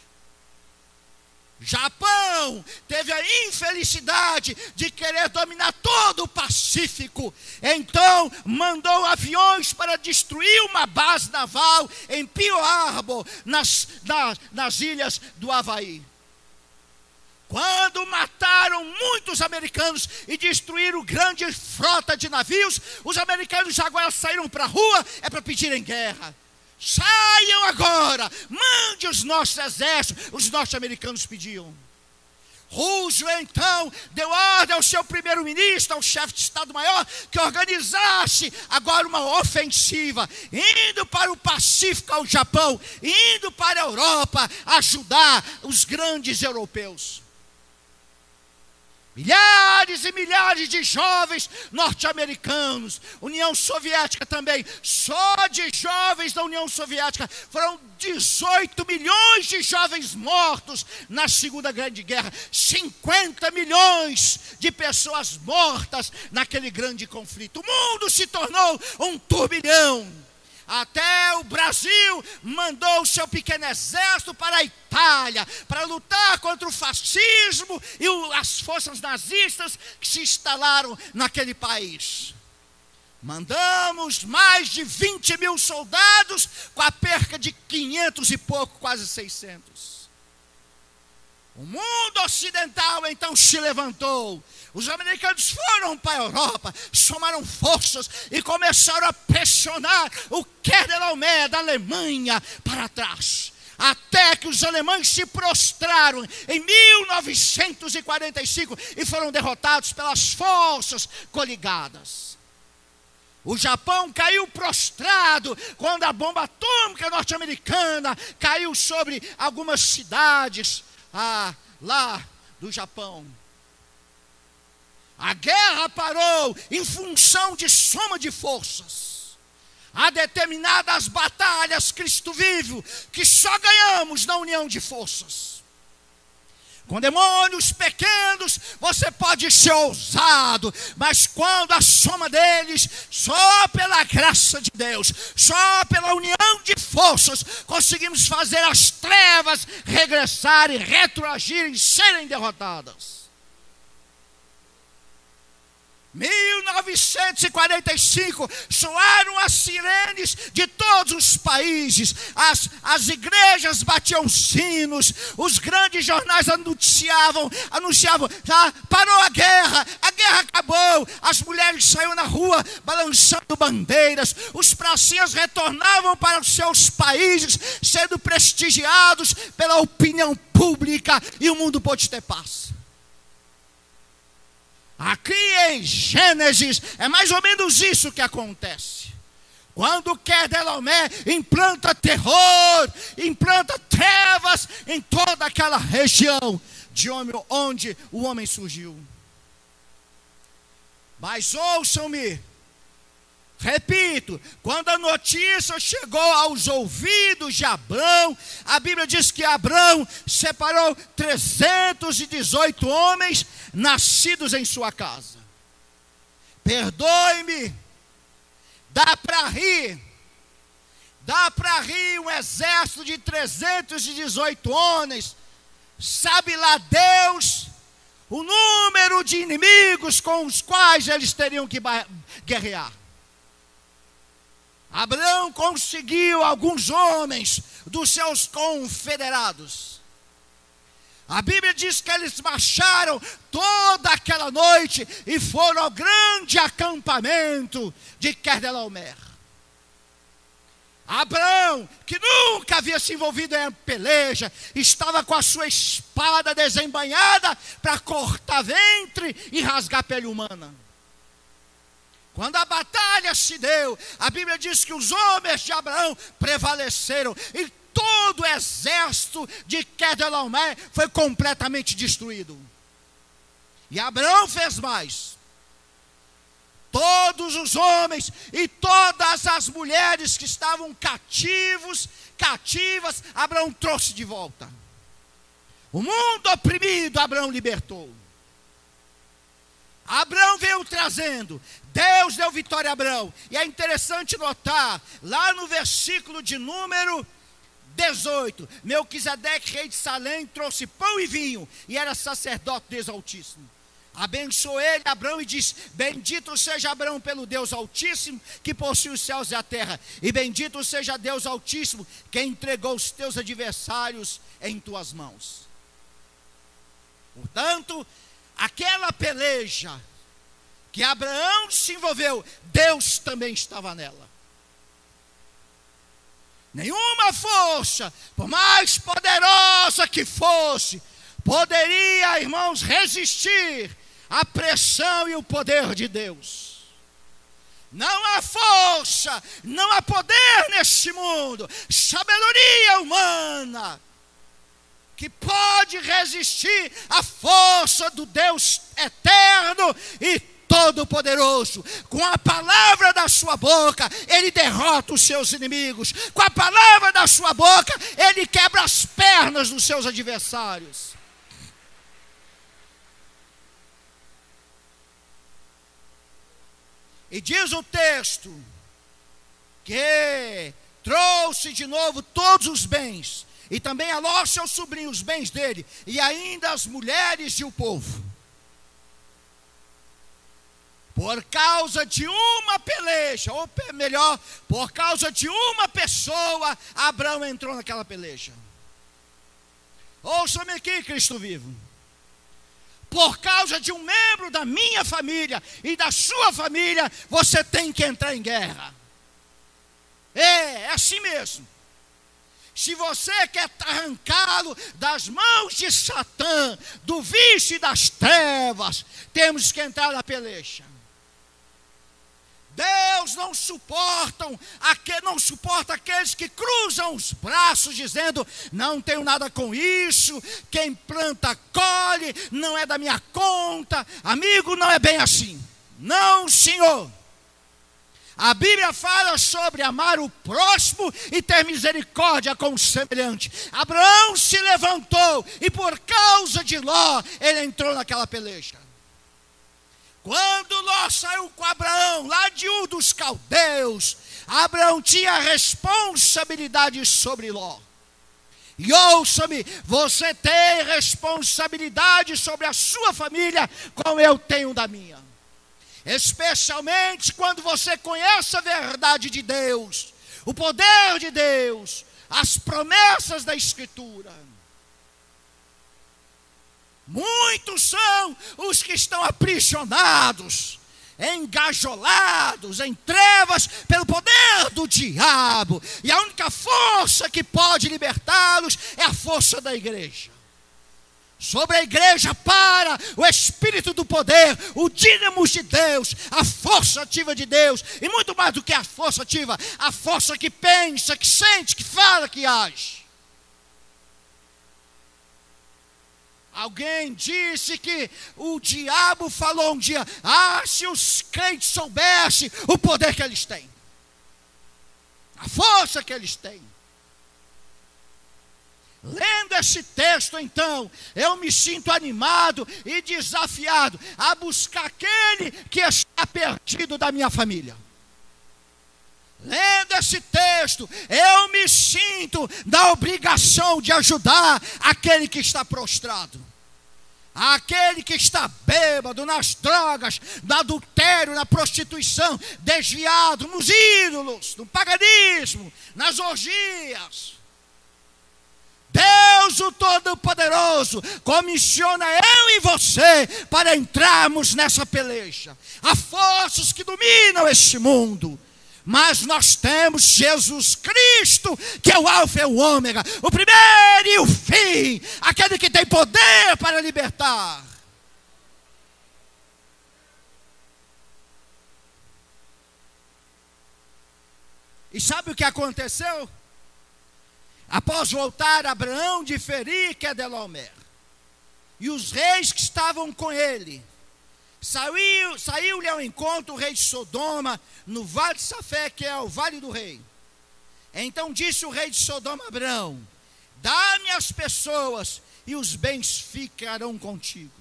Japão teve a infelicidade de querer dominar todo o Pacífico. Então mandou aviões para destruir uma base naval em Pearl Harbor, nas, nas, nas ilhas do Havaí. Quando mataram muitos americanos e destruíram grande frota de navios, os americanos agora saíram para a rua, é para pedirem guerra. Saiam agora, mande os nossos exércitos, os norte-americanos pediam. Roosevelt então deu ordem ao seu primeiro-ministro, ao chefe de Estado-Maior, que organizasse agora uma ofensiva, indo para o Pacífico, ao Japão, indo para a Europa, ajudar os grandes europeus. Milhares e milhares de jovens norte-americanos, União Soviética também, só de jovens da União Soviética, foram 18 milhões de jovens mortos na Segunda Grande Guerra, 50 milhões de pessoas mortas naquele grande conflito. O mundo se tornou um turbilhão até o Brasil mandou o seu pequeno exército para a Itália, para lutar contra o fascismo e as forças nazistas que se instalaram naquele país. Mandamos mais de 20 mil soldados, com a perca de 500 e pouco, quase 600. O mundo ocidental então se levantou. Os americanos foram para a Europa, somaram forças e começaram a pressionar o Kerdelaumer da Alemanha para trás. Até que os alemães se prostraram em 1945 e foram derrotados pelas forças coligadas. O Japão caiu prostrado quando a bomba atômica norte-americana caiu sobre algumas cidades ah, lá do Japão. A guerra parou em função de soma de forças. Há determinadas batalhas, Cristo vivo, que só ganhamos na união de forças. Com demônios pequenos, você pode ser ousado, mas quando a soma deles, só pela graça de Deus, só pela união de forças, conseguimos fazer as trevas regressarem, retroagirem, serem derrotadas. 1945 soaram as sirenes de todos os países, as, as igrejas batiam sinos, os grandes jornais anunciavam, anunciavam, ah, parou a guerra, a guerra acabou, as mulheres saíram na rua balançando bandeiras, os pracinhas retornavam para os seus países, sendo prestigiados pela opinião pública, e o mundo pôde ter paz. Aqui em Gênesis é mais ou menos isso que acontece. Quando Kedelomé implanta terror, implanta trevas em toda aquela região de onde o homem surgiu. Mas ouçam-me, Repito, quando a notícia chegou aos ouvidos de Abraão, a Bíblia diz que Abraão separou 318 homens nascidos em sua casa. Perdoe-me, dá para rir, dá para rir um exército de 318 homens, sabe lá Deus o número de inimigos com os quais eles teriam que guerrear. Abraão conseguiu alguns homens dos seus confederados. A Bíblia diz que eles marcharam toda aquela noite e foram ao grande acampamento de Kedelaomer. Abraão, que nunca havia se envolvido em peleja, estava com a sua espada desembanhada para cortar ventre e rasgar pele humana. Quando a batalha se deu, a Bíblia diz que os homens de Abraão prevaleceram e todo o exército de Kedelaomé foi completamente destruído. E Abraão fez mais. Todos os homens e todas as mulheres que estavam cativos, cativas, Abraão trouxe de volta. O mundo oprimido, Abraão libertou. Abraão veio trazendo, Deus deu vitória a Abraão. E é interessante notar, lá no versículo de número 18, Melquisedeque, rei de Salém, trouxe pão e vinho, e era sacerdote Deus Altíssimo. Abençoou ele, Abraão, e disse: Bendito seja Abraão pelo Deus Altíssimo, que possui os céus e a terra, e bendito seja Deus Altíssimo, que entregou os teus adversários em tuas mãos. Portanto, aquela peleja que Abraão se envolveu, Deus também estava nela. Nenhuma força, por mais poderosa que fosse, poderia, irmãos, resistir à pressão e o poder de Deus. Não há força, não há poder neste mundo, sabedoria humana que pode resistir à força do Deus eterno e todo-poderoso. Com a palavra da sua boca, ele derrota os seus inimigos. Com a palavra da sua boca, ele quebra as pernas dos seus adversários. E diz o texto que trouxe de novo todos os bens e também a Ló, seu sobrinho, os bens dele, e ainda as mulheres e o povo. Por causa de uma peleja, ou melhor, por causa de uma pessoa, Abraão entrou naquela peleja. Ouça-me aqui, Cristo vivo. Por causa de um membro da minha família e da sua família, você tem que entrar em guerra. É, é assim mesmo. Se você quer arrancá-lo das mãos de Satã, do vício e das trevas, temos que entrar na peleja. Deus não suportam, não suporta aqueles que cruzam os braços dizendo: não tenho nada com isso, quem planta colhe, não é da minha conta. Amigo, não é bem assim. Não, Senhor. A Bíblia fala sobre amar o próximo e ter misericórdia com o semelhante. Abraão se levantou e por causa de Ló, ele entrou naquela peleja. Quando Ló saiu com Abraão, lá de Ur dos Caldeus, Abraão tinha responsabilidade sobre Ló. E ouça-me, você tem responsabilidade sobre a sua família, como eu tenho da minha especialmente quando você conhece a verdade de Deus, o poder de Deus, as promessas da Escritura. Muitos são os que estão aprisionados, engajolados em trevas pelo poder do diabo, e a única força que pode libertá-los é a força da igreja sobre a igreja para o espírito do poder, o dínamo de Deus, a força ativa de Deus, e muito mais do que a força ativa, a força que pensa, que sente, que fala, que age. Alguém disse que o diabo falou um dia: ah, se os crentes soubessem o poder que eles têm, a força que eles têm. Lendo esse texto, então, eu me sinto animado e desafiado a buscar aquele que está perdido da minha família. Lendo esse texto, eu me sinto da obrigação de ajudar aquele que está prostrado. Aquele que está bêbado nas drogas, no adultério, na prostituição, desviado nos ídolos, no paganismo, nas orgias. Deus, o Todo-Poderoso, comissiona eu e você para entrarmos nessa peleja. Há forças que dominam este mundo mas nós temos Jesus Cristo, que é o Alfa e o Ômega, o primeiro e o fim, aquele que tem poder para libertar. E sabe o que aconteceu? Após voltar Abraão de ferir Kedelaomer, e os reis que estavam com ele, Saiu-lhe saiu ao encontro o rei de Sodoma, no vale de Safé, que é o vale do rei. Então disse o rei de Sodoma a Abraão: Dá-me as pessoas, e os bens ficarão contigo.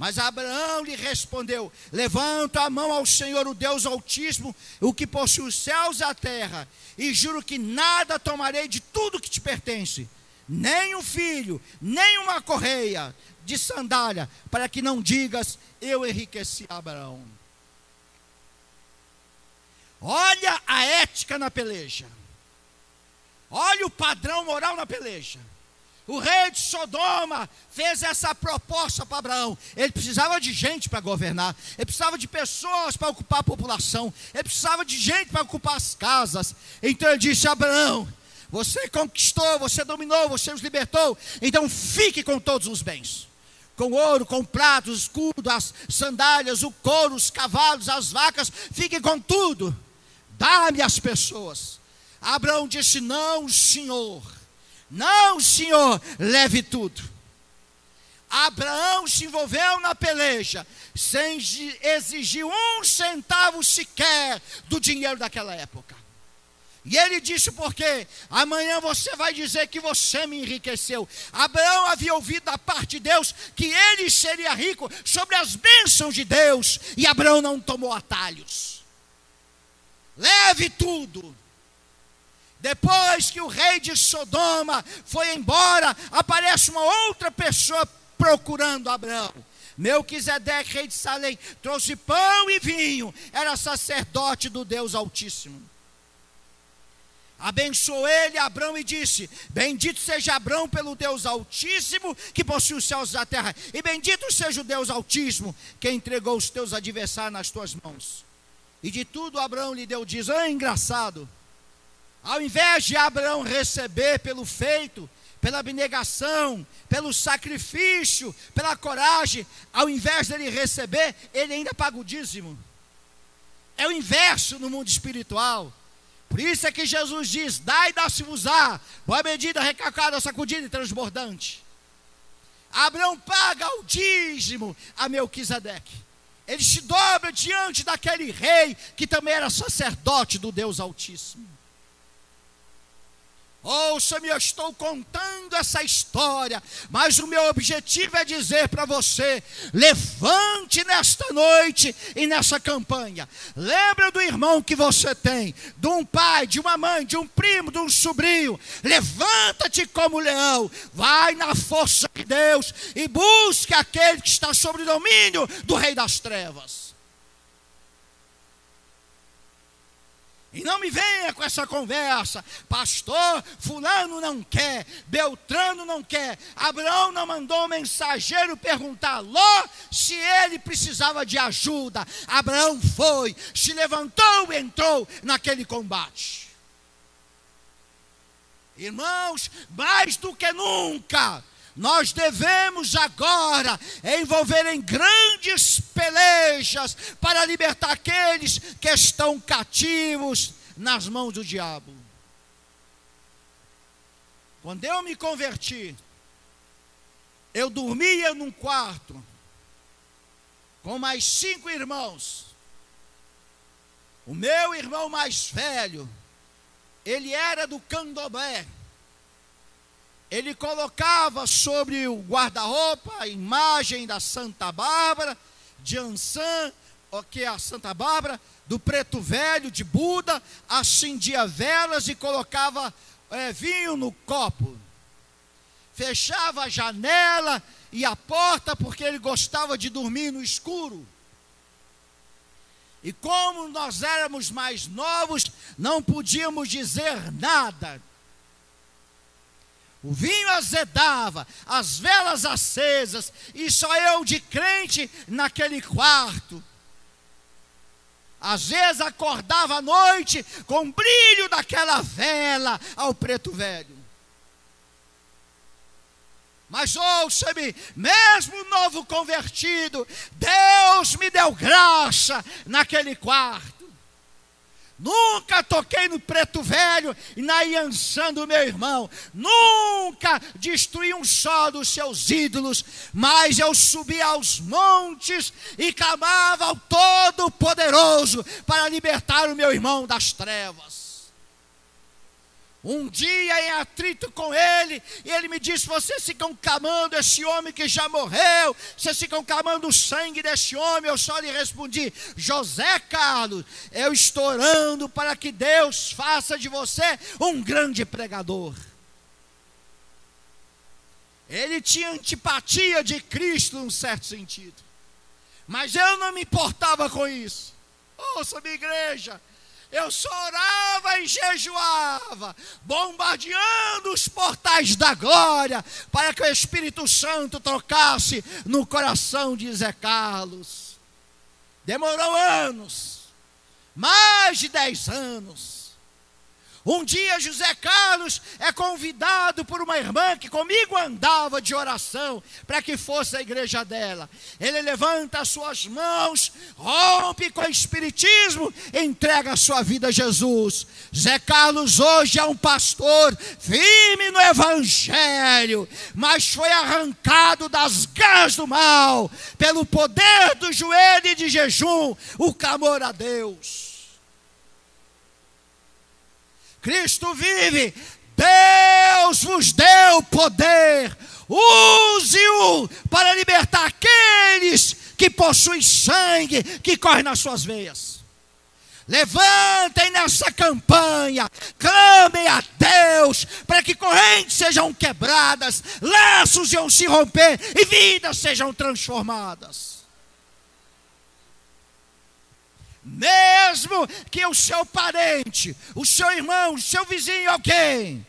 Mas Abraão lhe respondeu: Levanta a mão ao Senhor, o Deus Altíssimo, o que possui os céus e a terra, e juro que nada tomarei de tudo que te pertence, nem um filho, nem uma correia, de sandália, para que não digas, eu enriqueci Abraão. Olha a ética na peleja. Olha o padrão moral na peleja. O rei de Sodoma fez essa proposta para Abraão. Ele precisava de gente para governar, ele precisava de pessoas para ocupar a população, ele precisava de gente para ocupar as casas. Então ele disse: Abraão, você conquistou, você dominou, você os libertou, então fique com todos os bens com ouro, com pratos, escudo, as sandálias, o couro, os cavalos, as vacas, fique com tudo. Dá-me as pessoas. Abraão disse: Não, Senhor, não, Senhor, leve tudo. Abraão se envolveu na peleja, sem exigir um centavo sequer do dinheiro daquela época. E ele disse: Porque amanhã você vai dizer que você me enriqueceu. Abraão havia ouvido da parte de Deus que ele seria rico sobre as bênçãos de Deus, e Abraão não tomou atalhos. Leve tudo. Depois que o rei de Sodoma foi embora, aparece uma outra pessoa procurando Abraão. Melquisedeque, rei de Salém, trouxe pão e vinho, era sacerdote do Deus Altíssimo abençoou ele, Abraão, e disse: Bendito seja Abraão pelo Deus Altíssimo, que possui os céus e a terra, e bendito seja o Deus Altíssimo, que entregou os teus adversários nas tuas mãos. E de tudo Abraão lhe deu, diz: Ah, engraçado. Ao invés de Abraão receber pelo feito, pela abnegação, pelo sacrifício, pela coragem, ao invés dele receber, ele ainda paga o dízimo. É o inverso no mundo espiritual. Por isso é que Jesus diz: Dai, dá-se-vos-á, boa medida, recalcada, sacudida e transbordante. Abraão paga o dízimo a Melquisedeque. Ele se dobra diante daquele rei que também era sacerdote do Deus Altíssimo. Ouça-me, eu estou contando essa história, mas o meu objetivo é dizer para você: levante nesta noite e nessa campanha. Lembra do irmão que você tem, de um pai, de uma mãe, de um primo, de um sobrinho. Levanta-te como leão, vai na força de Deus e busque aquele que está sob o domínio do Rei das Trevas. E não me venha com essa conversa, pastor, fulano não quer, Beltrano não quer, Abraão não mandou o mensageiro perguntar Ló se ele precisava de ajuda. Abraão foi, se levantou e entrou naquele combate. Irmãos, mais do que nunca, nós devemos agora envolver em grandes pelejas para libertar aqueles que estão cativos nas mãos do diabo. Quando eu me converti, eu dormia num quarto com mais cinco irmãos. O meu irmão mais velho, ele era do candomblé. Ele colocava sobre o guarda-roupa a imagem da Santa Bárbara, de Ansan, que é a Santa Bárbara, do preto velho, de Buda, acendia velas e colocava é, vinho no copo. Fechava a janela e a porta porque ele gostava de dormir no escuro. E como nós éramos mais novos, não podíamos dizer nada. O vinho azedava, as velas acesas, e só eu de crente naquele quarto. Às vezes acordava à noite com o brilho daquela vela ao preto velho. Mas ouça-me, mesmo novo convertido, Deus me deu graça naquele quarto. Nunca toquei no preto velho e na Iansã do meu irmão. Nunca destruí um só dos seus ídolos. Mas eu subi aos montes e clamava ao Todo-Poderoso para libertar o meu irmão das trevas. Um dia em atrito com ele, e ele me disse: Vocês ficam clamando esse homem que já morreu, vocês ficam clamando o sangue desse homem. Eu só lhe respondi: José Carlos, eu estou orando para que Deus faça de você um grande pregador. Ele tinha antipatia de Cristo, num certo sentido, mas eu não me importava com isso. Ouça, minha igreja, eu só orava e jejuava, bombardeando os portais da glória, para que o Espírito Santo tocasse no coração de Zé Carlos. Demorou anos, mais de dez anos. Um dia José Carlos é convidado por uma irmã que comigo andava de oração para que fosse a igreja dela. Ele levanta as suas mãos, rompe com o espiritismo, entrega a sua vida a Jesus. José Carlos hoje é um pastor firme no evangelho, mas foi arrancado das garras do mal pelo poder do joelho e de jejum, o clamor a Deus. Cristo vive, Deus vos deu poder, use-o para libertar aqueles que possuem sangue que corre nas suas veias. Levantem nessa campanha, clamem a Deus para que correntes sejam quebradas, laços iam se romper e vidas sejam transformadas. Mesmo que o seu parente, o seu irmão, o seu vizinho, alguém,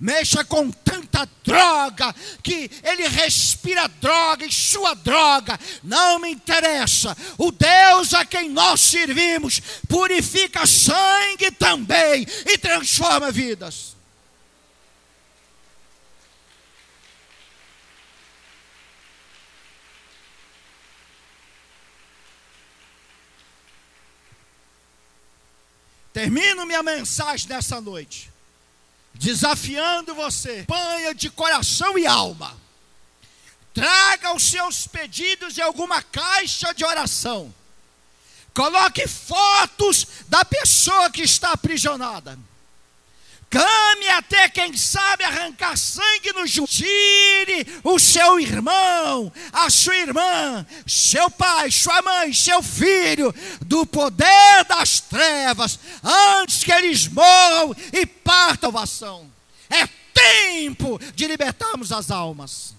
mexa com tanta droga que ele respira droga e sua droga, não me interessa. O Deus a quem nós servimos purifica sangue também e transforma vidas. Termino minha mensagem nessa noite, desafiando você, panha de coração e alma. Traga os seus pedidos em alguma caixa de oração. Coloque fotos da pessoa que está aprisionada. Clame até, quem sabe, arrancar sangue no joelho. Tire o seu irmão, a sua irmã, seu pai, sua mãe, seu filho, do poder das trevas, antes que eles morram e partam a salvação. É tempo de libertarmos as almas.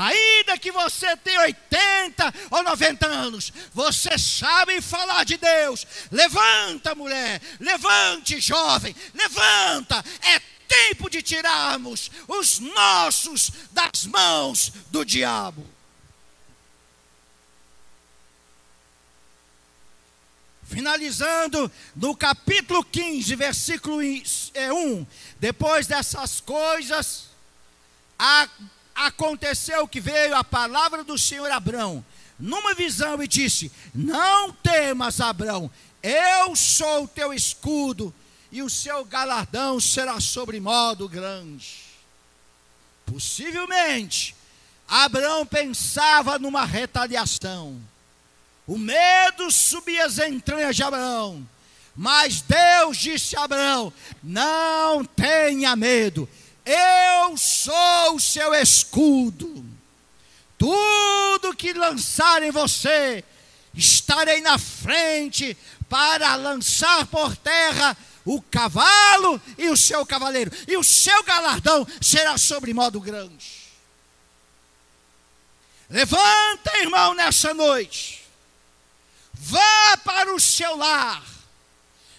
Ainda que você tenha 80 ou 90 anos, você sabe falar de Deus. Levanta, mulher, levante, jovem, levanta. É tempo de tirarmos os nossos das mãos do diabo. Finalizando no capítulo 15, versículo 1. É Depois dessas coisas, a aconteceu que veio a palavra do Senhor Abrão, numa visão, e disse: Não temas, Abrão, eu sou o teu escudo, e o seu galardão será sobre modo grande. Possivelmente, Abraão pensava numa retaliação. O medo subia as entranhas de Abraão. Mas Deus disse a Abraão: Não tenha medo, eu sou o seu escudo. Tudo que lançar em você, estarei na frente para lançar por terra o cavalo e o seu cavaleiro, e o seu galardão será sobre modo grande. Levanta, irmão, nessa noite, vá para o seu lar,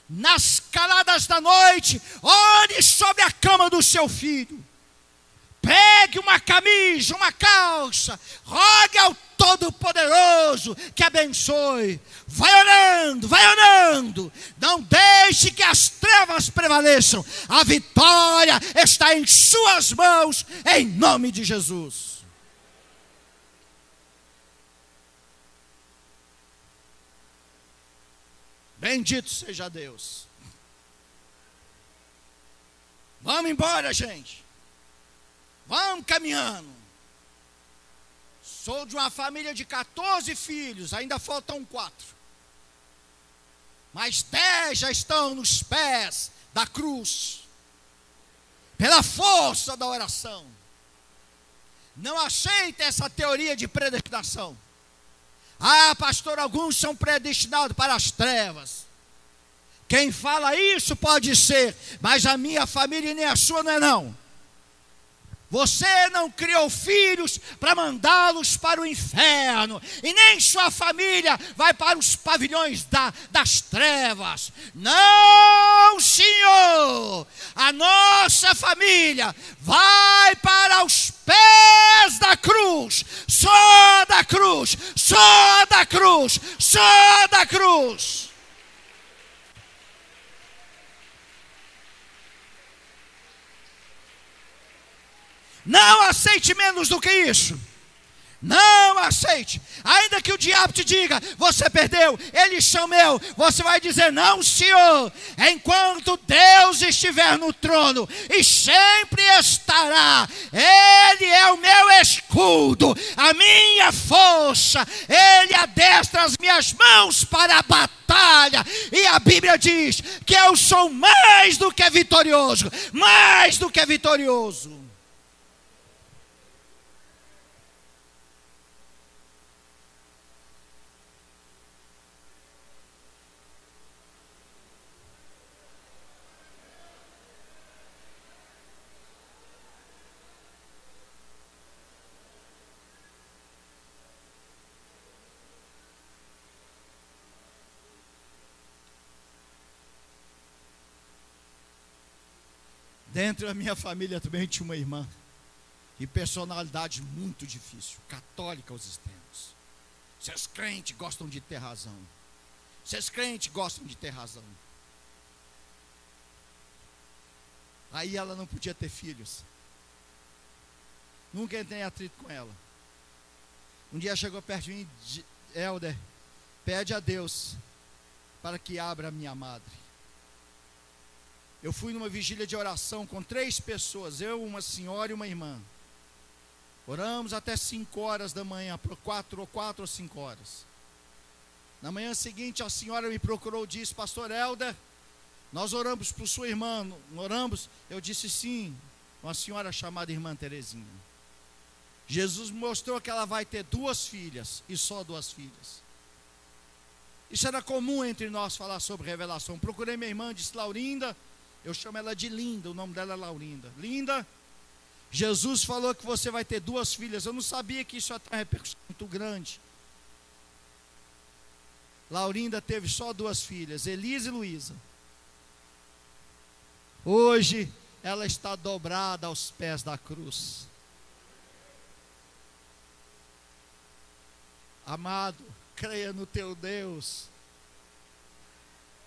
nas caladas da noite, ore sobre a cama do seu filho, pegue uma camisa, uma calça, rogue ao Todo-Poderoso que abençoe. Vai orando, vai orando. Não deixe que as trevas prevaleçam. A vitória está em Suas mãos, em nome de Jesus. Bendito seja Deus. Vamos embora, gente. Vamos caminhando. Sou de uma família de 14 filhos, ainda faltam quatro. Mas dez já estão nos pés da cruz, pela força da oração. Não aceite essa teoria de predestinação. Ah, pastor, alguns são predestinados para as trevas. Quem fala isso pode ser, mas a minha família e nem a sua não é não. Você não criou filhos para mandá-los para o inferno, e nem sua família vai para os pavilhões da, das trevas. Não, Senhor! A nossa família vai para os pés da cruz, só da cruz, só da cruz, só da cruz. Não aceite menos do que isso. Não aceite. Ainda que o diabo te diga, você perdeu, ele chamou, você vai dizer, não, Senhor. Enquanto Deus estiver no trono, e sempre estará, Ele é o meu escudo, a minha força, Ele adestra as minhas mãos para a batalha. E a Bíblia diz que eu sou mais do que vitorioso, mais do que vitorioso. Dentro da minha família também tinha uma irmã. E personalidade muito difícil, católica aos extremos. Seus crentes gostam de ter razão. Seus crentes gostam de ter razão. Aí ela não podia ter filhos. Nunca entrei em atrito com ela. Um dia chegou perto de mim, Helder, pede a Deus para que abra a minha madre. Eu fui numa vigília de oração com três pessoas, eu, uma senhora e uma irmã. Oramos até cinco horas da manhã, quatro ou quatro ou cinco horas. Na manhã seguinte, a senhora me procurou e disse, Pastor Helder, nós oramos por sua irmã, não oramos? Eu disse sim, uma senhora chamada irmã Terezinha. Jesus mostrou que ela vai ter duas filhas e só duas filhas. Isso era comum entre nós falar sobre revelação. Procurei minha irmã, disse Laurinda, eu chamo ela de Linda, o nome dela é Laurinda. Linda, Jesus falou que você vai ter duas filhas. Eu não sabia que isso ia ter uma repercussão muito grande. Laurinda teve só duas filhas, Elisa e Luísa. Hoje ela está dobrada aos pés da cruz. Amado, creia no teu Deus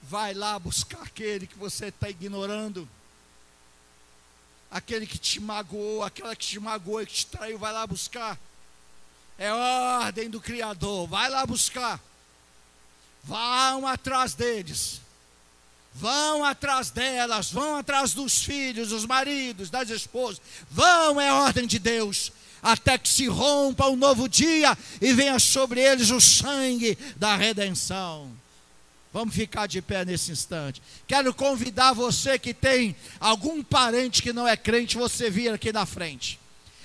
vai lá buscar aquele que você está ignorando, aquele que te magoou, aquela que te magoou e que te traiu, vai lá buscar. É ordem do Criador, vai lá buscar. Vão atrás deles. Vão atrás delas, vão atrás dos filhos, dos maridos, das esposas. Vão, é ordem de Deus até que se rompa um novo dia e venha sobre eles o sangue da redenção. Vamos ficar de pé nesse instante. Quero convidar você que tem algum parente que não é crente, você vir aqui na frente.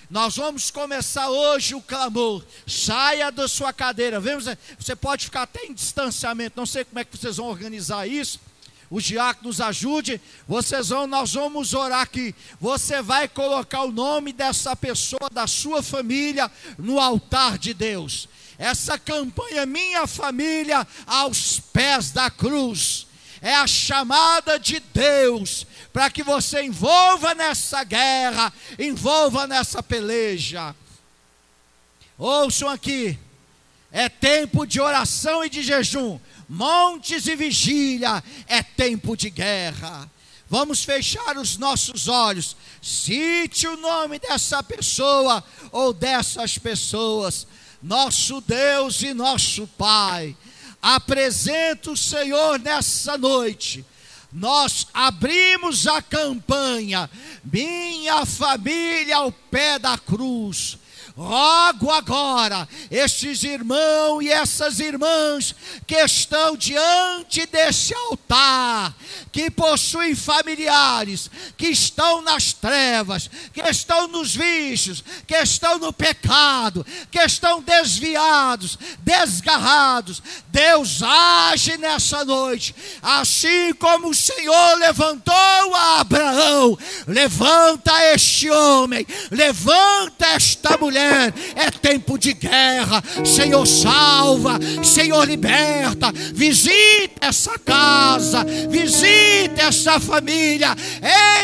Nós vamos começar hoje o clamor. Saia da sua cadeira. Vemos, você pode ficar até em distanciamento. Não sei como é que vocês vão organizar isso o diácono nos ajude, vocês vão, nós vamos orar aqui. Você vai colocar o nome dessa pessoa, da sua família, no altar de Deus. Essa campanha, minha família, aos pés da cruz, é a chamada de Deus para que você envolva nessa guerra, envolva nessa peleja. Ouçam aqui, é tempo de oração e de jejum montes e vigília, é tempo de guerra. Vamos fechar os nossos olhos. Cite o nome dessa pessoa ou dessas pessoas. Nosso Deus e nosso Pai. Apresenta o Senhor nessa noite. Nós abrimos a campanha. Minha família ao pé da cruz rogo agora, estes irmãos e essas irmãs que estão diante desse altar, que possuem familiares, que estão nas trevas, que estão nos vícios, que estão no pecado, que estão desviados, desgarrados. Deus age nessa noite, assim como o Senhor levantou a Abraão, levanta este homem, levanta esta mulher é tempo de guerra. Senhor, salva, Senhor, liberta. Visita essa casa, visita essa família.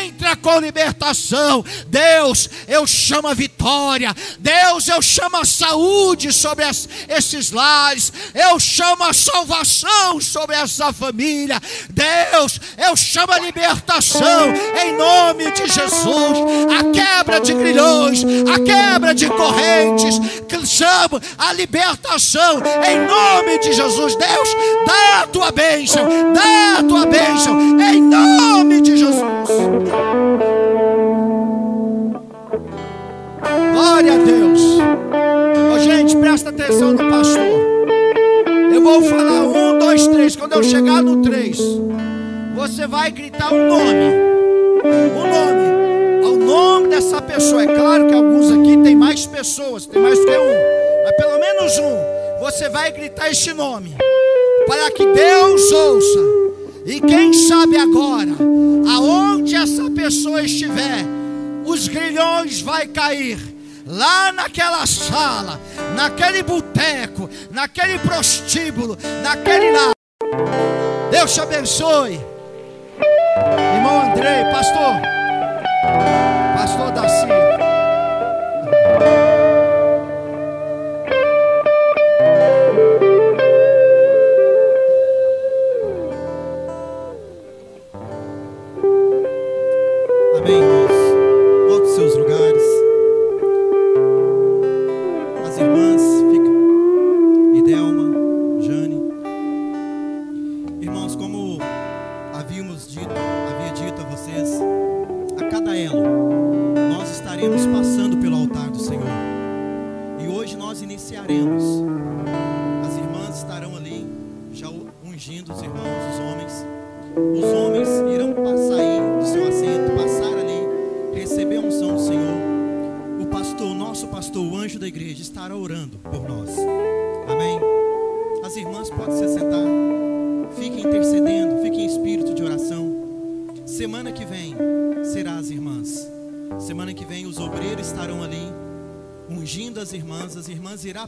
Entra com libertação. Deus, eu chamo a vitória. Deus, eu chamo a saúde sobre esses lares. Eu chamo a salvação sobre essa família. Deus, eu chamo a libertação em nome de Jesus. A quebra de grilhões, a quebra de correntes correntes, clamo a libertação em nome de Jesus. Deus, dá a tua bênção, dá a tua bênção em nome de Jesus. Glória a Deus. Oh, gente, presta atenção no pastor. Eu vou falar um, dois, três. Quando eu chegar no três, você vai gritar um nome. O nome nome dessa pessoa. É claro que alguns aqui tem mais pessoas, tem mais que um, mas pelo menos um. Você vai gritar este nome para que Deus ouça. E quem sabe agora, aonde essa pessoa estiver, os grilhões vai cair lá naquela sala, naquele boteco, naquele prostíbulo, naquele lá. Deus te abençoe. Irmão Andrei, pastor. Pastor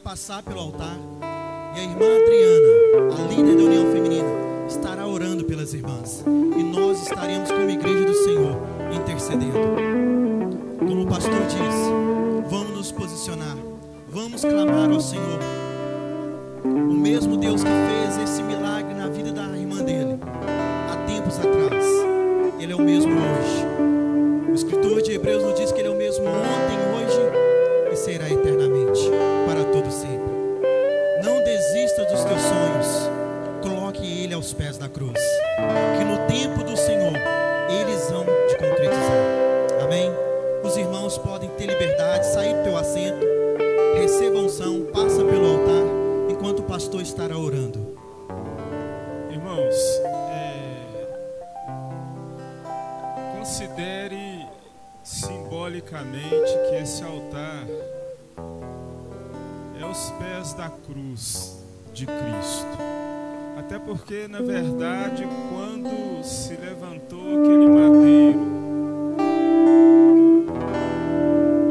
Passar pelo altar. E a irmã Adriana, a líder da União Feminina, estará orando pelas irmãs. E nós estaremos como igreja do Senhor intercedendo. Como o pastor disse, vamos nos posicionar, vamos clamar ao Senhor. O mesmo Deus que fez esse milagre na vida da irmã dele, há tempos atrás, Ele é o mesmo hoje. O escritor de Hebreus nos diz cruz. Que no tempo do Senhor eles vão te concretizar. Amém? Os irmãos podem ter liberdade, sair do teu assento, receba unção, passa pelo altar, enquanto o pastor estará orando. Irmãos, é, considere simbolicamente que esse altar é os pés da cruz de Cristo. Até porque, na verdade, quando se levantou aquele madeiro,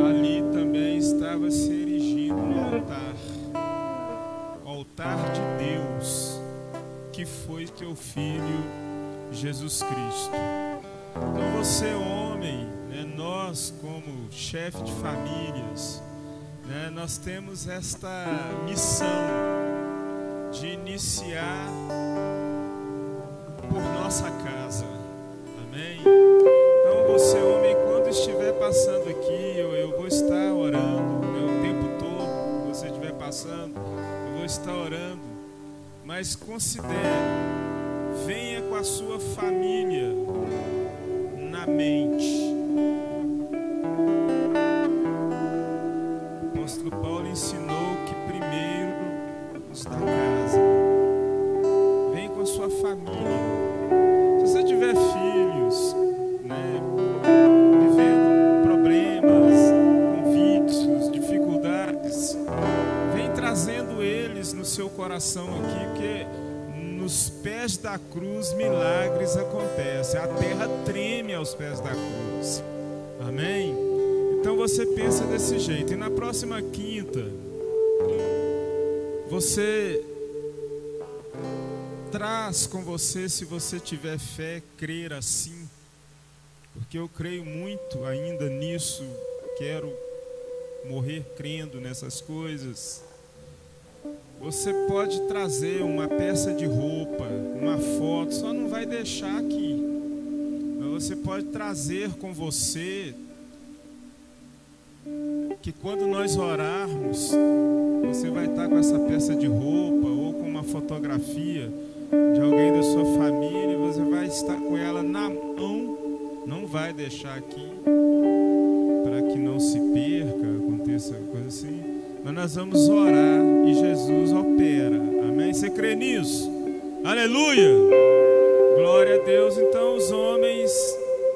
ali também estava se erigindo um altar o altar de Deus, que foi teu filho Jesus Cristo. Então, você, homem, né, nós, como chefe de famílias, né, nós temos esta missão de iniciar por nossa casa. Amém? Então você, homem, quando estiver passando aqui, eu, eu vou estar orando, né, o tempo todo que você estiver passando, eu vou estar orando. Mas considere, venha com a sua família na mente. Seu coração aqui, porque nos pés da cruz milagres acontecem. A terra treme aos pés da cruz. Amém? Então você pensa desse jeito. E na próxima quinta, você traz com você, se você tiver fé, crer assim, porque eu creio muito ainda nisso, quero morrer crendo nessas coisas. Você pode trazer uma peça de roupa, uma foto, só não vai deixar aqui. Mas você pode trazer com você que quando nós orarmos, você vai estar com essa peça de roupa ou com uma fotografia de alguém da sua família, e você vai estar com ela na mão, não vai deixar aqui para que não se perca, aconteça coisa assim. Mas nós vamos orar e Jesus opera. Amém? Você crê nisso? Aleluia! Glória a Deus. Então os homens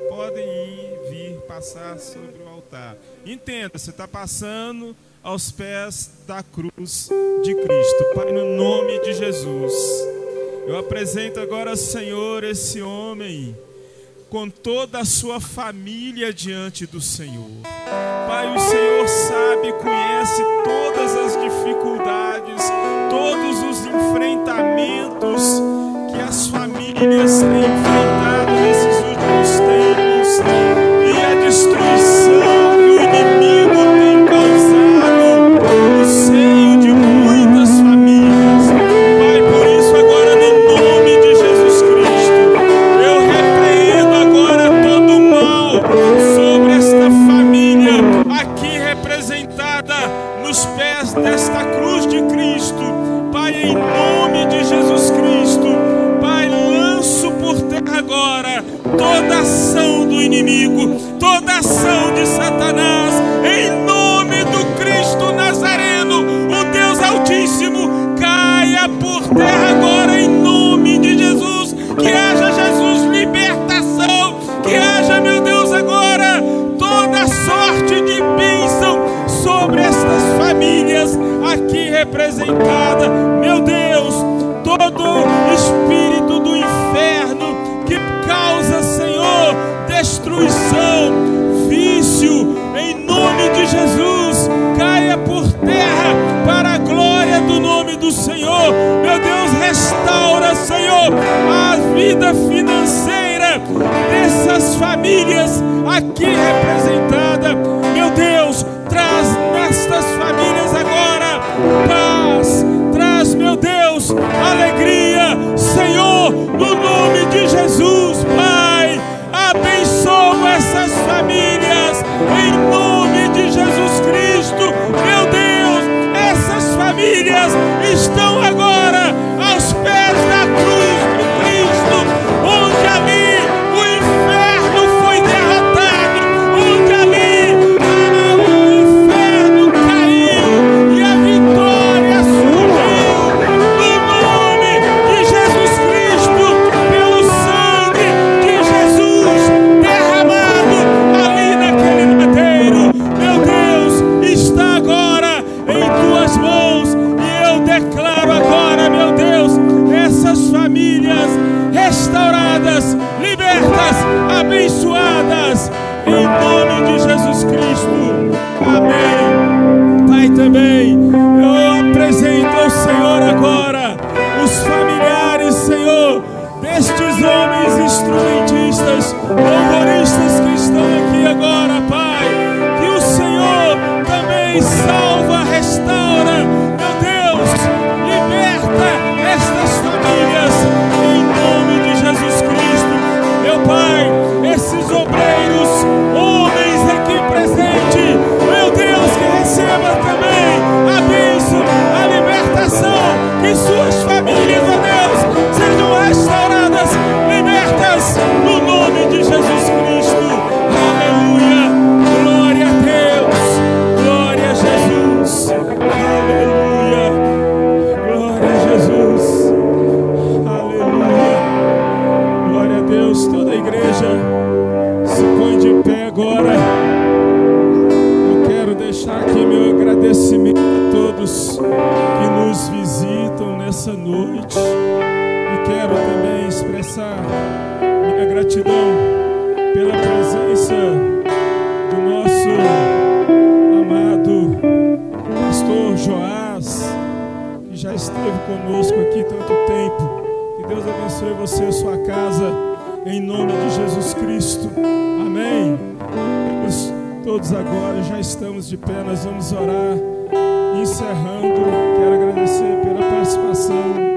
podem ir, vir, passar sobre o altar. Entenda, você está passando aos pés da cruz de Cristo. Pai, no nome de Jesus, eu apresento agora, Senhor, esse homem com toda a sua família diante do Senhor. Pai, o Senhor sabe, conhece todas as dificuldades, todos os enfrentamentos que as famílias têm enfrentado pés desta cruz de Cristo. Pai, em nome de Jesus Cristo, Pai, lanço por terra agora toda ação do inimigo, toda ação de Satanás, em nome do Cristo Nazareno, o Deus Altíssimo, caia por terra agora, aqui representadas, meu Deus, todo espírito do inferno que causa, Senhor, destruição, vício, em nome de Jesus, caia por terra para a glória do nome do Senhor. Meu Deus, restaura, Senhor, a vida financeira dessas famílias aqui representada. Meu Deus, traz nestas famílias agora alegria, Senhor, homens instrumentistas, louvoristas que estão aqui agora. minha gratidão pela presença do nosso amado pastor Joás, que já esteve conosco aqui tanto tempo. Que Deus abençoe você e sua casa, em nome de Jesus Cristo. Amém. Vamos todos agora, já estamos de pé, nós vamos orar. Encerrando, quero agradecer pela participação